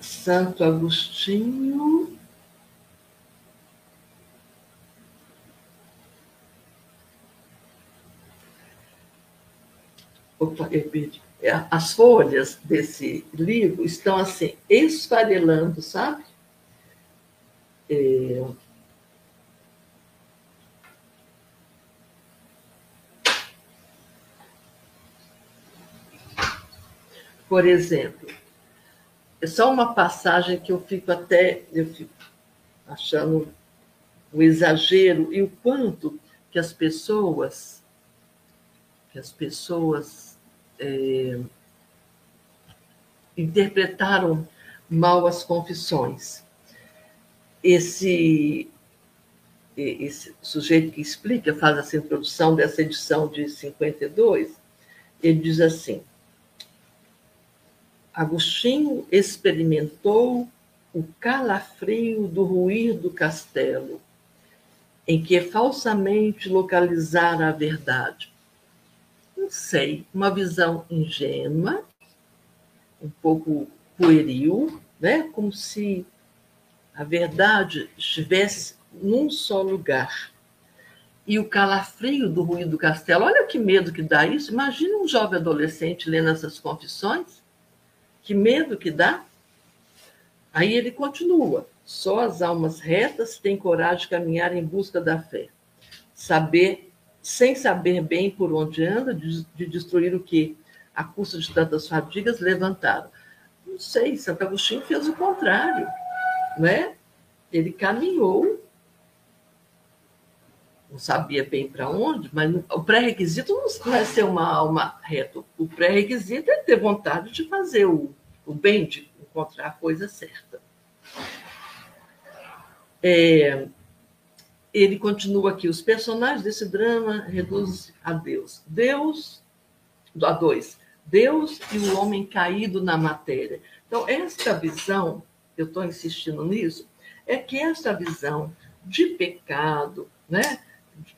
Santo Agostinho. Opa, é, as folhas desse livro estão assim, esfarelando, sabe? É... Por exemplo, é só uma passagem que eu fico até eu fico achando o exagero e o quanto que as pessoas que as pessoas é, interpretaram mal as confissões. Esse esse sujeito que explica, faz essa introdução dessa edição de 52, ele diz assim: Agostinho experimentou o calafrio do ruir do castelo, em que falsamente localizara a verdade. Não sei, uma visão ingênua, um pouco pueril, né? como se a verdade estivesse num só lugar. E o calafrio do ruído do castelo, olha que medo que dá isso. Imagina um jovem adolescente lendo essas confissões que medo que dá! Aí ele continua: só as almas retas têm coragem de caminhar em busca da fé. Saber, sem saber bem por onde anda, de, de destruir o que, a custa de tantas fadigas, levantaram. Não sei, Santo Agostinho fez o contrário, né? Ele caminhou, não sabia bem para onde, mas o pré-requisito não é ser uma alma reta. O pré-requisito é ter vontade de fazer o, o bem, de encontrar a coisa certa. É, ele continua aqui: os personagens desse drama reduzem a Deus. Deus, a dois, Deus e o homem caído na matéria. Então, esta visão, eu estou insistindo nisso, é que esta visão de pecado, né,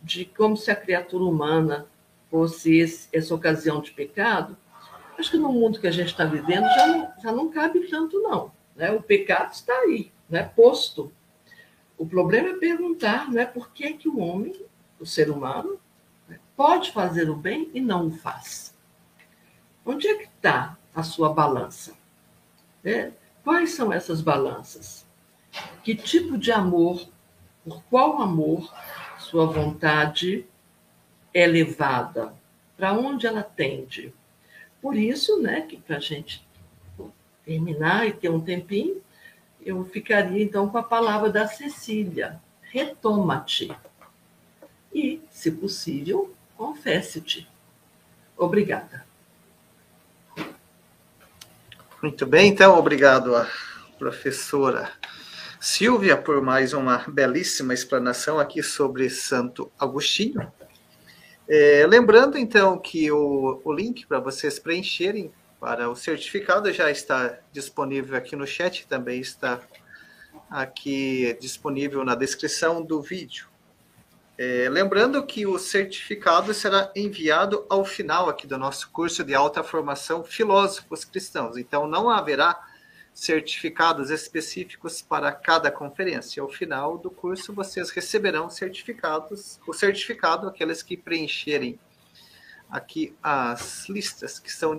de como se a criatura humana fosse esse, essa ocasião de pecado, acho que no mundo que a gente está vivendo já não, já não cabe tanto, não. Né? O pecado está aí, né? posto. O problema é perguntar né, por que, é que o homem, o ser humano, né, pode fazer o bem e não o faz. Onde é que está a sua balança? É, quais são essas balanças? Que tipo de amor, por qual amor sua vontade é levada? Para onde ela tende? Por isso, né, que para a gente terminar e ter um tempinho, eu ficaria então com a palavra da Cecília: retoma-te. E, se possível, confesse-te. Obrigada. Muito bem, então, obrigado professora Silvia por mais uma belíssima explanação aqui sobre Santo Agostinho. É, lembrando, então, que o, o link para vocês preencherem para o certificado já está disponível aqui no chat, também está aqui disponível na descrição do vídeo. É, lembrando que o certificado será enviado ao final aqui do nosso curso de alta formação Filósofos Cristãos. Então, não haverá certificados específicos para cada conferência. Ao final do curso, vocês receberão certificados, o certificado, aqueles que preencherem aqui as listas que são,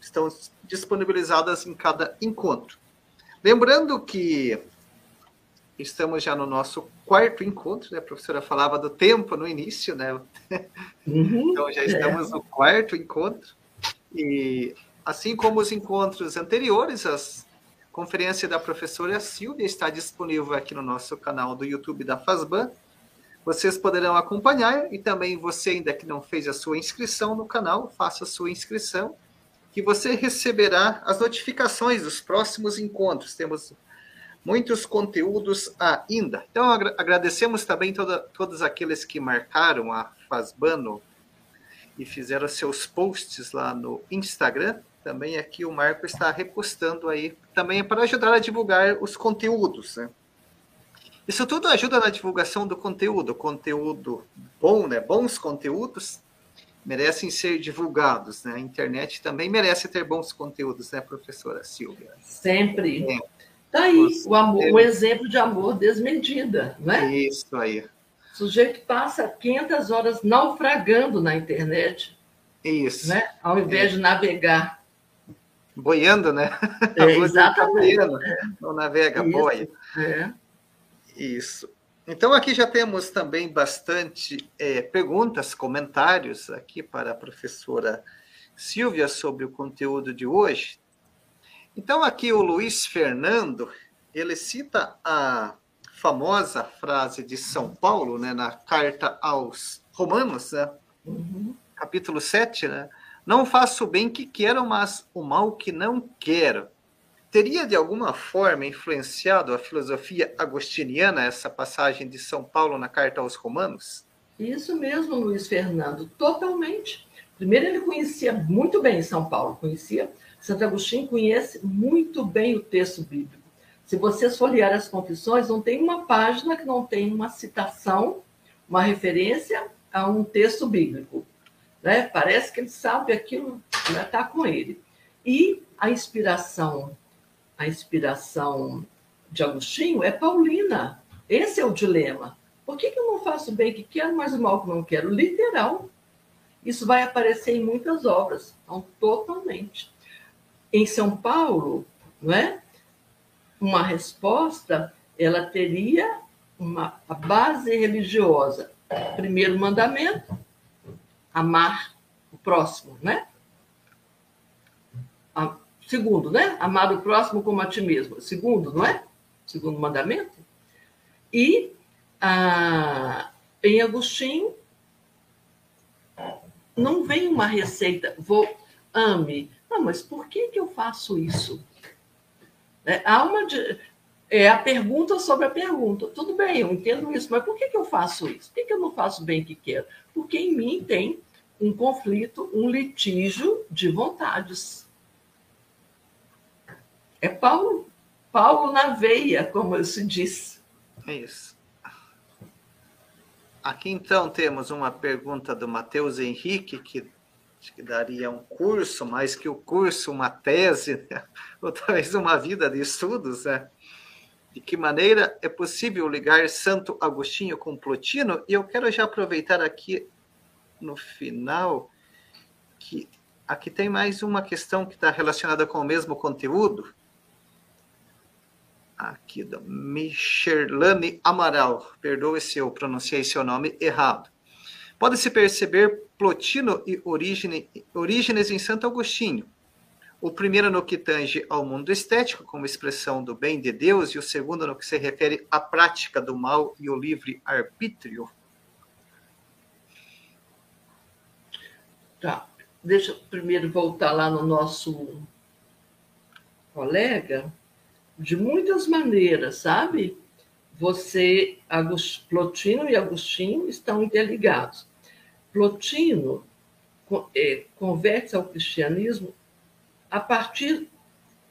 estão disponibilizadas em cada encontro. Lembrando que estamos já no nosso quarto encontro, né? A professora falava do tempo no início, né? Uhum, então já estamos é. no quarto encontro. E assim como os encontros anteriores, as conferência da professora Silvia está disponível aqui no nosso canal do YouTube da Fazban. Vocês poderão acompanhar e também você ainda que não fez a sua inscrição no canal, faça a sua inscrição que você receberá as notificações dos próximos encontros. Temos muitos conteúdos ainda. Então, agradecemos também toda, todos aqueles que marcaram a Fazbano e fizeram seus posts lá no Instagram. Também aqui o Marco está repostando aí, também é para ajudar a divulgar os conteúdos, né? Isso tudo ajuda na divulgação do conteúdo, conteúdo bom, né? Bons conteúdos merecem ser divulgados, né? A internet também merece ter bons conteúdos, né, professora Silvia? Sempre. É. Tá aí o, amor, o exemplo de amor desmedida, né? Isso aí. O sujeito passa 500 horas naufragando na internet. Isso. Né? Ao invés é. de navegar. Boiando, né? [laughs] É, exatamente. Tá boiando, não navega, Isso. boia. É. Isso. Então, aqui já temos também bastante é, perguntas, comentários aqui para a professora Silvia sobre o conteúdo de hoje. Então, aqui o Luiz Fernando, ele cita a famosa frase de São Paulo, né, na carta aos Romanos, né, uhum. capítulo 7, né, não faço o bem que quero, mas o mal que não quero. Teria de alguma forma influenciado a filosofia agostiniana essa passagem de São Paulo na carta aos Romanos? Isso mesmo, Luiz Fernando, totalmente. Primeiro, ele conhecia muito bem São Paulo, conhecia Santo Agostinho conhece muito bem o texto bíblico. Se vocês folhearem as confissões, não tem uma página que não tem uma citação, uma referência a um texto bíblico. Né? Parece que ele sabe aquilo que né? está com ele. E a inspiração, a inspiração de Agostinho é paulina. Esse é o dilema. Por que, que eu não faço bem que quero, mas o mal que não quero? Literal. Isso vai aparecer em muitas obras. Então, totalmente em São Paulo, não é? Uma resposta, ela teria uma base religiosa. Primeiro mandamento, amar o próximo, né? A, segundo, né? Amar o próximo como a ti mesmo. Segundo, não é? Segundo mandamento. E a, em Agostinho não vem uma receita, vou ame não, mas por que, que eu faço isso? É, há uma é a pergunta sobre a pergunta. Tudo bem, eu entendo isso, mas por que, que eu faço isso? Por que, que eu não faço bem que quero? Porque em mim tem um conflito, um litígio de vontades. É Paulo, Paulo na veia, como se diz. É isso. Aqui então temos uma pergunta do Matheus Henrique, que acho que daria um curso, mais que o curso, uma tese, né? [laughs] ou talvez uma vida de estudos, né? De que maneira é possível ligar Santo Agostinho com Plotino? E eu quero já aproveitar aqui no final que aqui tem mais uma questão que está relacionada com o mesmo conteúdo. Aqui da Michelane Amaral. Perdoe se eu pronunciei seu nome errado. Pode-se perceber Plotino e Orígenes em Santo Agostinho. O primeiro no que tange ao mundo estético, como expressão do bem de Deus, e o segundo no que se refere à prática do mal e o livre arbítrio. Tá. Deixa eu primeiro voltar lá no nosso colega. De muitas maneiras, sabe? Você, Plotino e Agostinho estão interligados. Plotino é, converte ao cristianismo a partir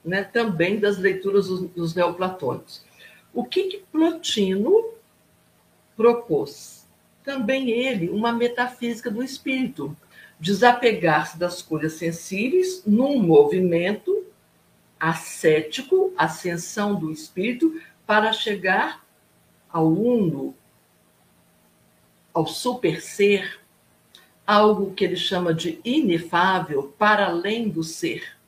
né, também das leituras dos, dos neoplatônicos. O que, que Plotino propôs? Também ele uma metafísica do espírito, desapegar-se das coisas sensíveis num movimento ascético, ascensão do espírito, para chegar ao uno, ao super ser, algo que ele chama de inefável, para além do ser.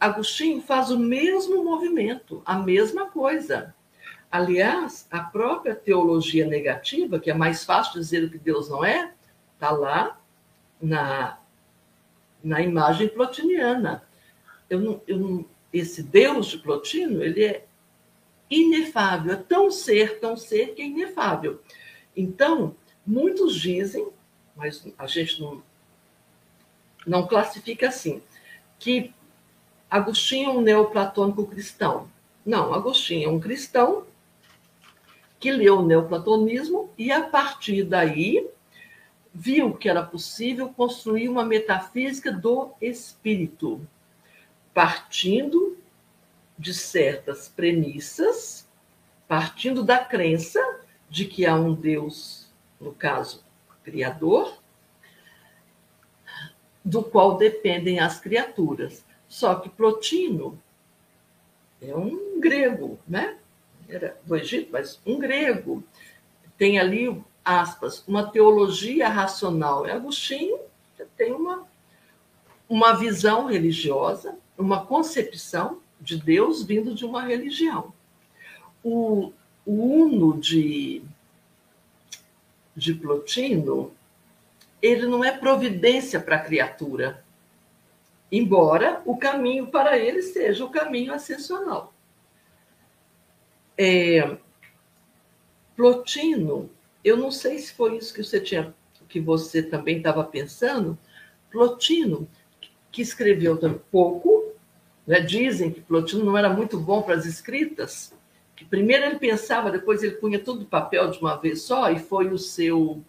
Agostinho faz o mesmo movimento, a mesma coisa. Aliás, a própria teologia negativa, que é mais fácil dizer o que Deus não é, está lá na, na imagem plotiniana. Eu não, eu não, esse Deus de Plotino, ele é inefável, é tão ser, tão ser que é inefável. Então, Muitos dizem, mas a gente não, não classifica assim, que Agostinho é um neoplatônico cristão. Não, Agostinho é um cristão que leu o neoplatonismo e, a partir daí, viu que era possível construir uma metafísica do espírito, partindo de certas premissas, partindo da crença de que há um Deus, no caso, criador, do qual dependem as criaturas. Só que Plotino é um grego, né? Era do Egito, mas um grego. Tem ali, aspas, uma teologia racional. E Agostinho tem uma, uma visão religiosa, uma concepção de Deus vindo de uma religião. O, o Uno de, de Plotino, ele não é providência para a criatura, embora o caminho para ele seja o caminho ascensional. É, Plotino, eu não sei se foi isso que você tinha, que você também estava pensando. Plotino, que escreveu pouco, né? dizem que Plotino não era muito bom para as escritas, que primeiro ele pensava, depois ele punha tudo no papel de uma vez só, e foi o seu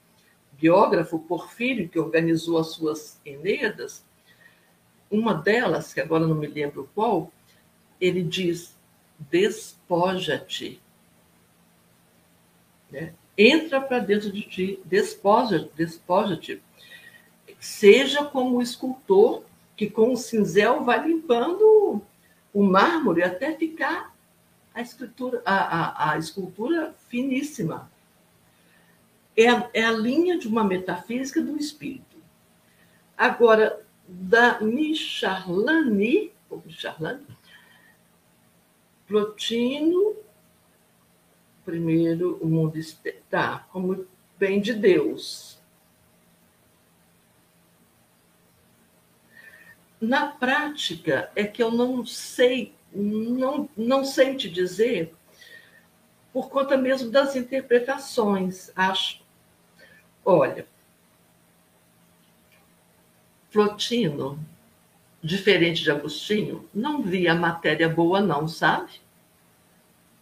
biógrafo Porfírio que organizou as suas Enedas, uma delas, que agora não me lembro qual, ele diz: despoja-te. Né? Entra para dentro de ti, despoja-te. Despoja Seja como o escultor que com o cinzel vai limpando o mármore até ficar a, escritura, a, a, a escultura finíssima. É é a linha de uma metafísica do espírito. Agora, da Micharlani, ou Micharlani, Plotino, primeiro, o mundo está como bem de Deus. Na prática, é que eu não sei, não, não sei te dizer, por conta mesmo das interpretações. Acho. Olha, Plotino, diferente de Agostinho, não via matéria boa, não, sabe?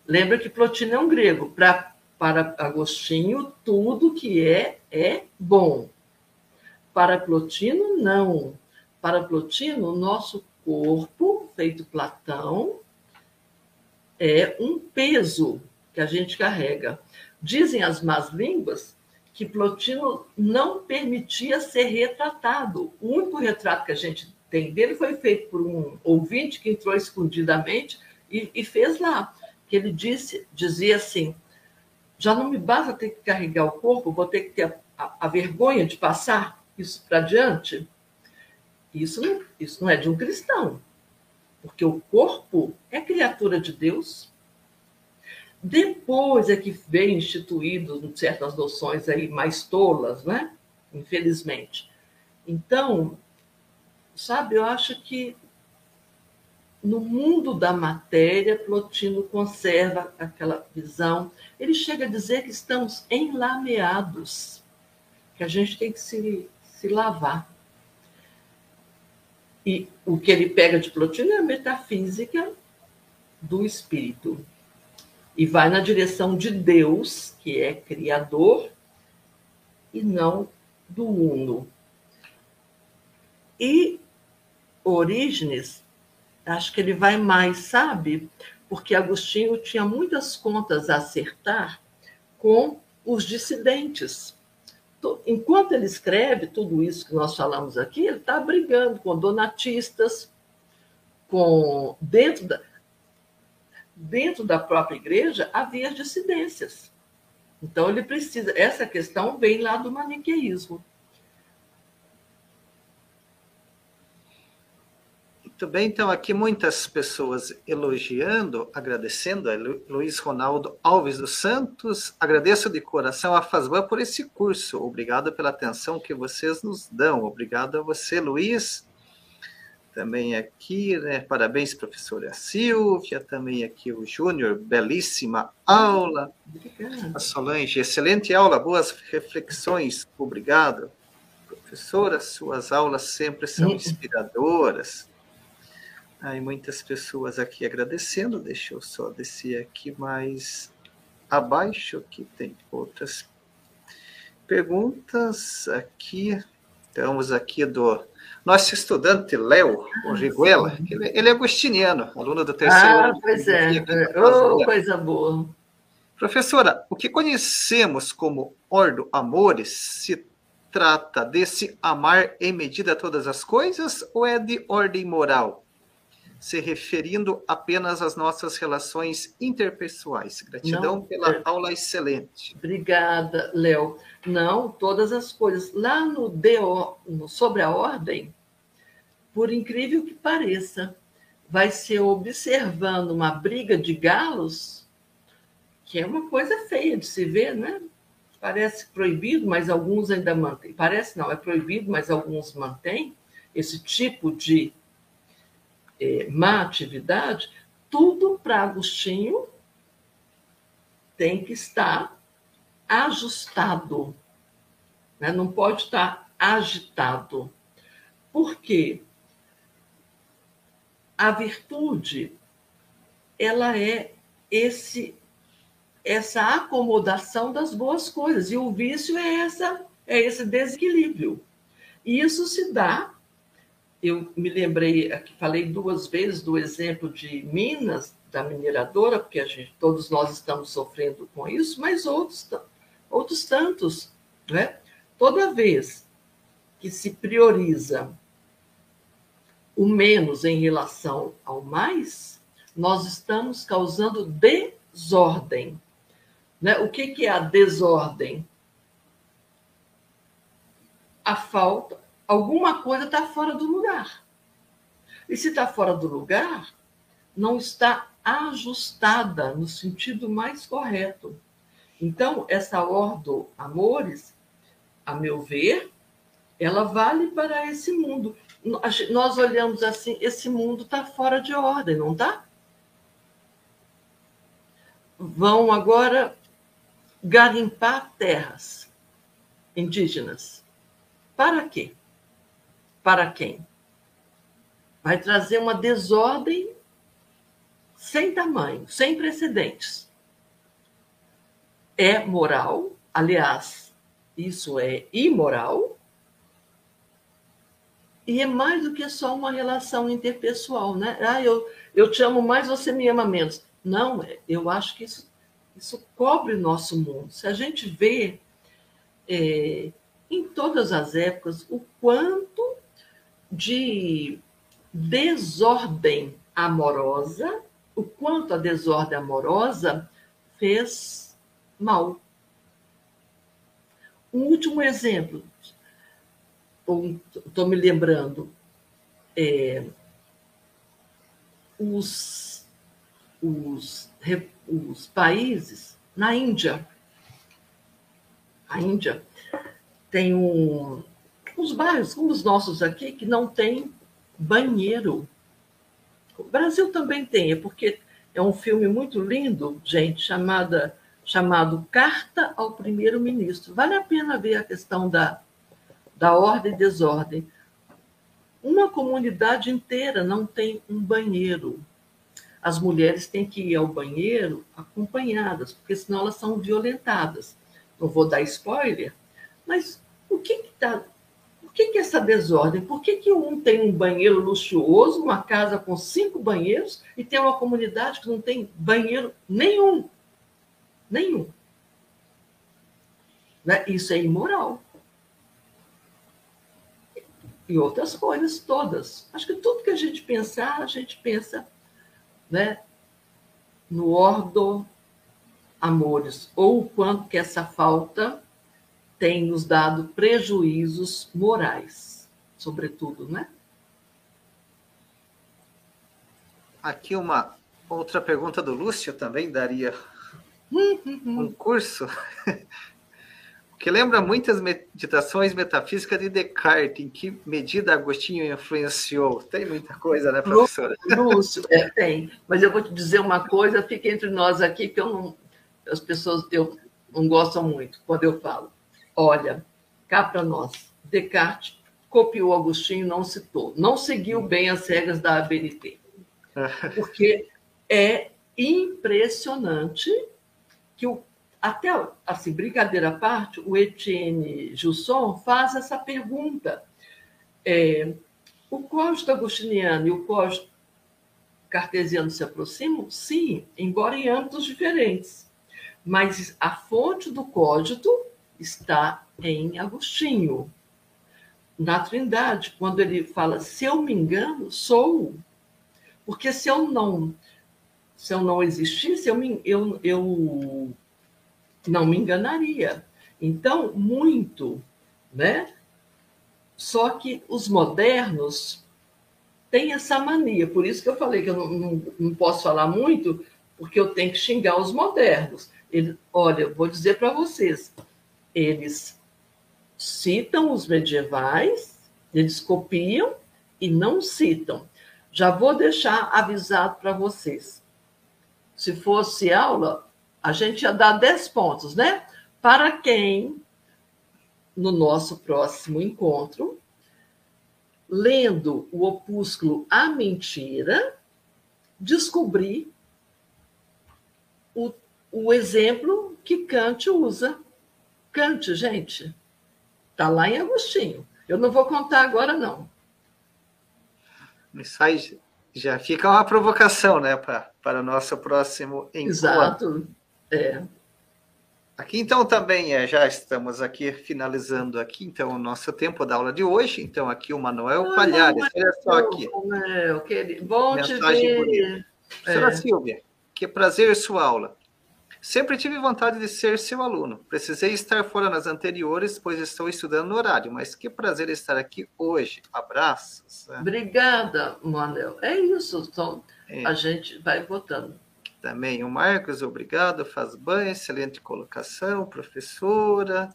Lembra que Plotino é um grego. Pra, para Agostinho, tudo que é, é bom. Para Plotino, não. Para Plotino, nosso corpo, feito Platão, é um peso que a gente carrega. Dizem as más línguas que Plotino não permitia ser retratado. O único retrato que a gente tem dele foi feito por um ouvinte que entrou escondidamente e, e fez lá. Que ele disse, dizia assim: já não me basta ter que carregar o corpo, vou ter que ter a, a, a vergonha de passar isso para diante. Isso não, isso não é de um cristão, porque o corpo é criatura de Deus, depois é que veio instituído certas noções aí mais tolas, né? Infelizmente. Então, sabe, eu acho que no mundo da matéria, Plotino conserva aquela visão. Ele chega a dizer que estamos enlameados, que a gente tem que se, se lavar. E o que ele pega de Plotino é a metafísica do espírito e vai na direção de Deus, que é criador, e não do uno. E Orígenes, acho que ele vai mais, sabe? Porque Agostinho tinha muitas contas a acertar com os dissidentes. Enquanto ele escreve tudo isso que nós falamos aqui, ele está brigando com donatistas, com dentro da, dentro da própria igreja havia dissidências. Então ele precisa, essa questão vem lá do maniqueísmo. Muito bem, então aqui muitas pessoas elogiando, agradecendo a Luiz Ronaldo Alves dos Santos. Agradeço de coração a Fazban por esse curso. Obrigado pela atenção que vocês nos dão. Obrigado a você, Luiz também aqui, né? Parabéns, professora Silvia, também aqui o Júnior, belíssima aula. Obrigada. A Solange, excelente aula, boas reflexões, obrigado. Professora, suas aulas sempre são inspiradoras. Aí muitas pessoas aqui agradecendo. Deixa eu só descer aqui mais abaixo, que tem outras perguntas aqui. Estamos aqui do nosso estudante Léo Riguela, ele, ele é agostiniano, aluno do terceiro ah. Pois é, oh, coisa boa. Professora, o que conhecemos como ordo amores se trata desse amar em medida a todas as coisas ou é de ordem moral? Se referindo apenas às nossas relações interpessoais. Gratidão Não, pela é... aula excelente. Obrigada, Léo. Não, todas as coisas. Lá no, DO, no Sobre a Ordem, por incrível que pareça, vai ser observando uma briga de galos, que é uma coisa feia de se ver, né? Parece proibido, mas alguns ainda mantêm. Parece não, é proibido, mas alguns mantêm esse tipo de é, má atividade. Tudo para Agostinho tem que estar ajustado, né? não pode estar agitado. Por quê? A virtude ela é esse essa acomodação das boas coisas e o vício é essa é esse desequilíbrio. E isso se dá eu me lembrei aqui falei duas vezes do exemplo de Minas da mineradora porque a gente todos nós estamos sofrendo com isso, mas outros outros tantos, né? Toda vez que se prioriza o menos em relação ao mais, nós estamos causando desordem. Né? O que, que é a desordem? A falta, alguma coisa está fora do lugar. E se está fora do lugar, não está ajustada no sentido mais correto. Então, essa ordo amores, a meu ver, ela vale para esse mundo nós olhamos assim, esse mundo está fora de ordem, não está? Vão agora garimpar terras indígenas. Para quê? Para quem? Vai trazer uma desordem sem tamanho, sem precedentes. É moral, aliás, isso é imoral, e é mais do que só uma relação interpessoal, né? Ah, eu, eu te amo mais, você me ama menos. Não, é, eu acho que isso, isso cobre o nosso mundo. Se a gente vê é, em todas as épocas o quanto de desordem amorosa, o quanto a desordem amorosa fez mal. Um último exemplo, estou me lembrando, é, os, os, os países na Índia. A Índia tem um, uns bairros, como os nossos aqui, que não tem banheiro. O Brasil também tem, é porque é um filme muito lindo, gente, chamada, chamado Carta ao Primeiro-Ministro. Vale a pena ver a questão da, da ordem e desordem. Uma comunidade inteira não tem um banheiro. As mulheres têm que ir ao banheiro acompanhadas, porque senão elas são violentadas. Não vou dar spoiler, mas o que está. Que, que é essa desordem? Por que, que um tem um banheiro luxuoso, uma casa com cinco banheiros, e tem uma comunidade que não tem banheiro nenhum? Nenhum. Né? Isso é imoral e outras coisas todas. Acho que tudo que a gente pensar, a gente pensa né, no ordo amores, ou o quanto que essa falta tem nos dado prejuízos morais, sobretudo, né? Aqui uma outra pergunta do Lúcio também daria hum, hum, hum. um curso que lembra muitas meditações metafísicas de Descartes, em que medida Agostinho influenciou. Tem muita coisa, né, professora? [laughs] Lúcio, é, tem. Mas eu vou te dizer uma coisa, fica entre nós aqui, que eu não, as pessoas eu, não gostam muito quando eu falo. Olha, cá para nós, Descartes copiou Agostinho não citou. Não seguiu bem as regras da ABNT. [laughs] Porque é impressionante que o, até assim, brincadeira à parte, o Etienne Jusson faz essa pergunta. É, o código agostiniano e o código cartesiano se aproximam? Sim, embora em âmbitos diferentes. Mas a fonte do código está em Agostinho. Na Trindade, quando ele fala, se eu me engano, sou. Porque se eu não se eu não existisse, eu, me, eu, eu não me enganaria. Então, muito, né? Só que os modernos têm essa mania, por isso que eu falei que eu não, não, não posso falar muito, porque eu tenho que xingar os modernos. Ele, olha, vou dizer para vocês, eles citam os medievais, eles copiam e não citam. Já vou deixar avisado para vocês. Se fosse aula, a gente ia dar 10 pontos, né? Para quem, no nosso próximo encontro, lendo o opúsculo A Mentira, descobrir o, o exemplo que Kant usa. Kant, gente, está lá em Agostinho. Eu não vou contar agora, não. Isso aí já fica uma provocação, né, para o nosso próximo encontro. Exato. É. Aqui então também é, já estamos aqui finalizando aqui então o nosso tempo da aula de hoje. Então aqui o Manuel ah, Palhares, olha só aqui. Manuel, querido. Bom Mensagem te ver. É. Silvia, que prazer sua aula. Sempre tive vontade de ser seu aluno. Precisei estar fora nas anteriores, pois estou estudando no horário, mas que prazer estar aqui hoje. Abraços. Obrigada, Manuel. É isso, então é. a gente vai votando. Também o Marcos, obrigado, faz bem, excelente colocação, professora.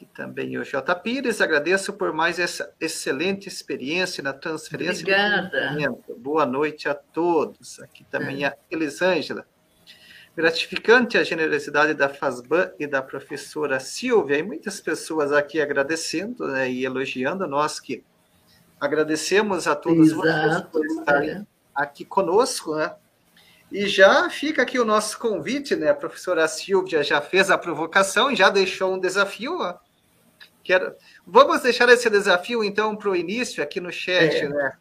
E também o J. Pires, agradeço por mais essa excelente experiência na transferência. Obrigada. Boa noite a todos. Aqui também é. a Elisângela. Gratificante a generosidade da FASBAN e da professora Silvia, e muitas pessoas aqui agradecendo né, e elogiando, nós que agradecemos a todos Exato, vocês por estarem é. aqui conosco, né? E já fica aqui o nosso convite, né? A professora Silvia já fez a provocação e já deixou um desafio. Ó. Quero... Vamos deixar esse desafio, então, para o início aqui no chat, é. né?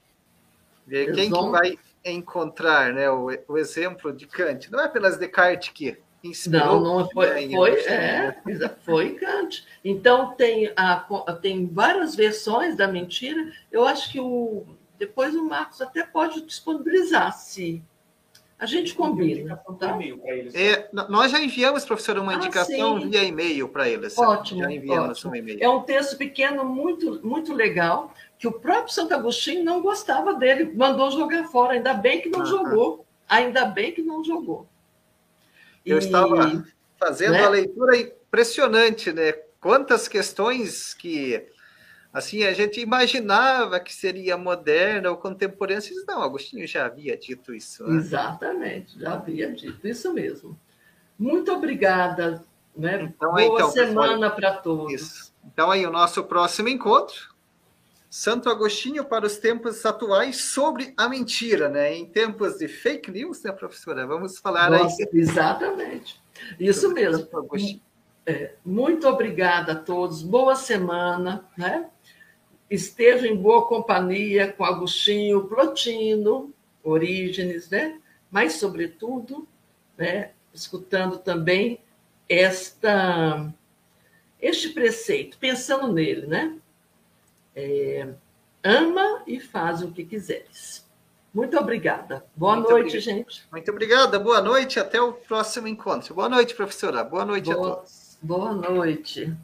Ver quem que vai encontrar né, o, o exemplo de Kant. Não é apenas Descartes que inspirou. Não, não foi, foi, é, foi Kant. Então tem, a, tem várias versões da mentira. Eu acho que o depois o Marcos até pode disponibilizar se a gente combina. Tá? É, nós já enviamos, professor, uma ah, indicação sim. via e-mail para eles. Ótimo. Já enviamos ótimo. um e-mail. É um texto pequeno, muito, muito legal que o próprio Santo Agostinho não gostava dele, mandou jogar fora. Ainda bem que não jogou. Ainda bem que não jogou. Eu estava fazendo né? a leitura impressionante, né? Quantas questões que assim a gente imaginava que seria moderna ou contemporânea. Não, Agostinho já havia dito isso. Né? Exatamente, já havia dito isso mesmo. Muito obrigada. Né? Então, Boa então, semana para todos. Isso. Então aí o nosso próximo encontro Santo Agostinho para os tempos atuais sobre a mentira, né? Em tempos de fake news, né, professora? Vamos falar Nossa, aí. Exatamente. Isso mesmo. É, muito obrigada a todos. Boa semana, né? Esteja em boa companhia com Agostinho, Plotino, Orígenes, né? Mas, sobretudo, né, escutando também esta, este preceito, pensando nele, né? É, ama e faz o que quiseres. Muito obrigada. Boa Muito noite, obrigado. gente. Muito obrigada. Boa noite. Até o próximo encontro. Boa noite, professora. Boa noite boa, a todos. Boa noite.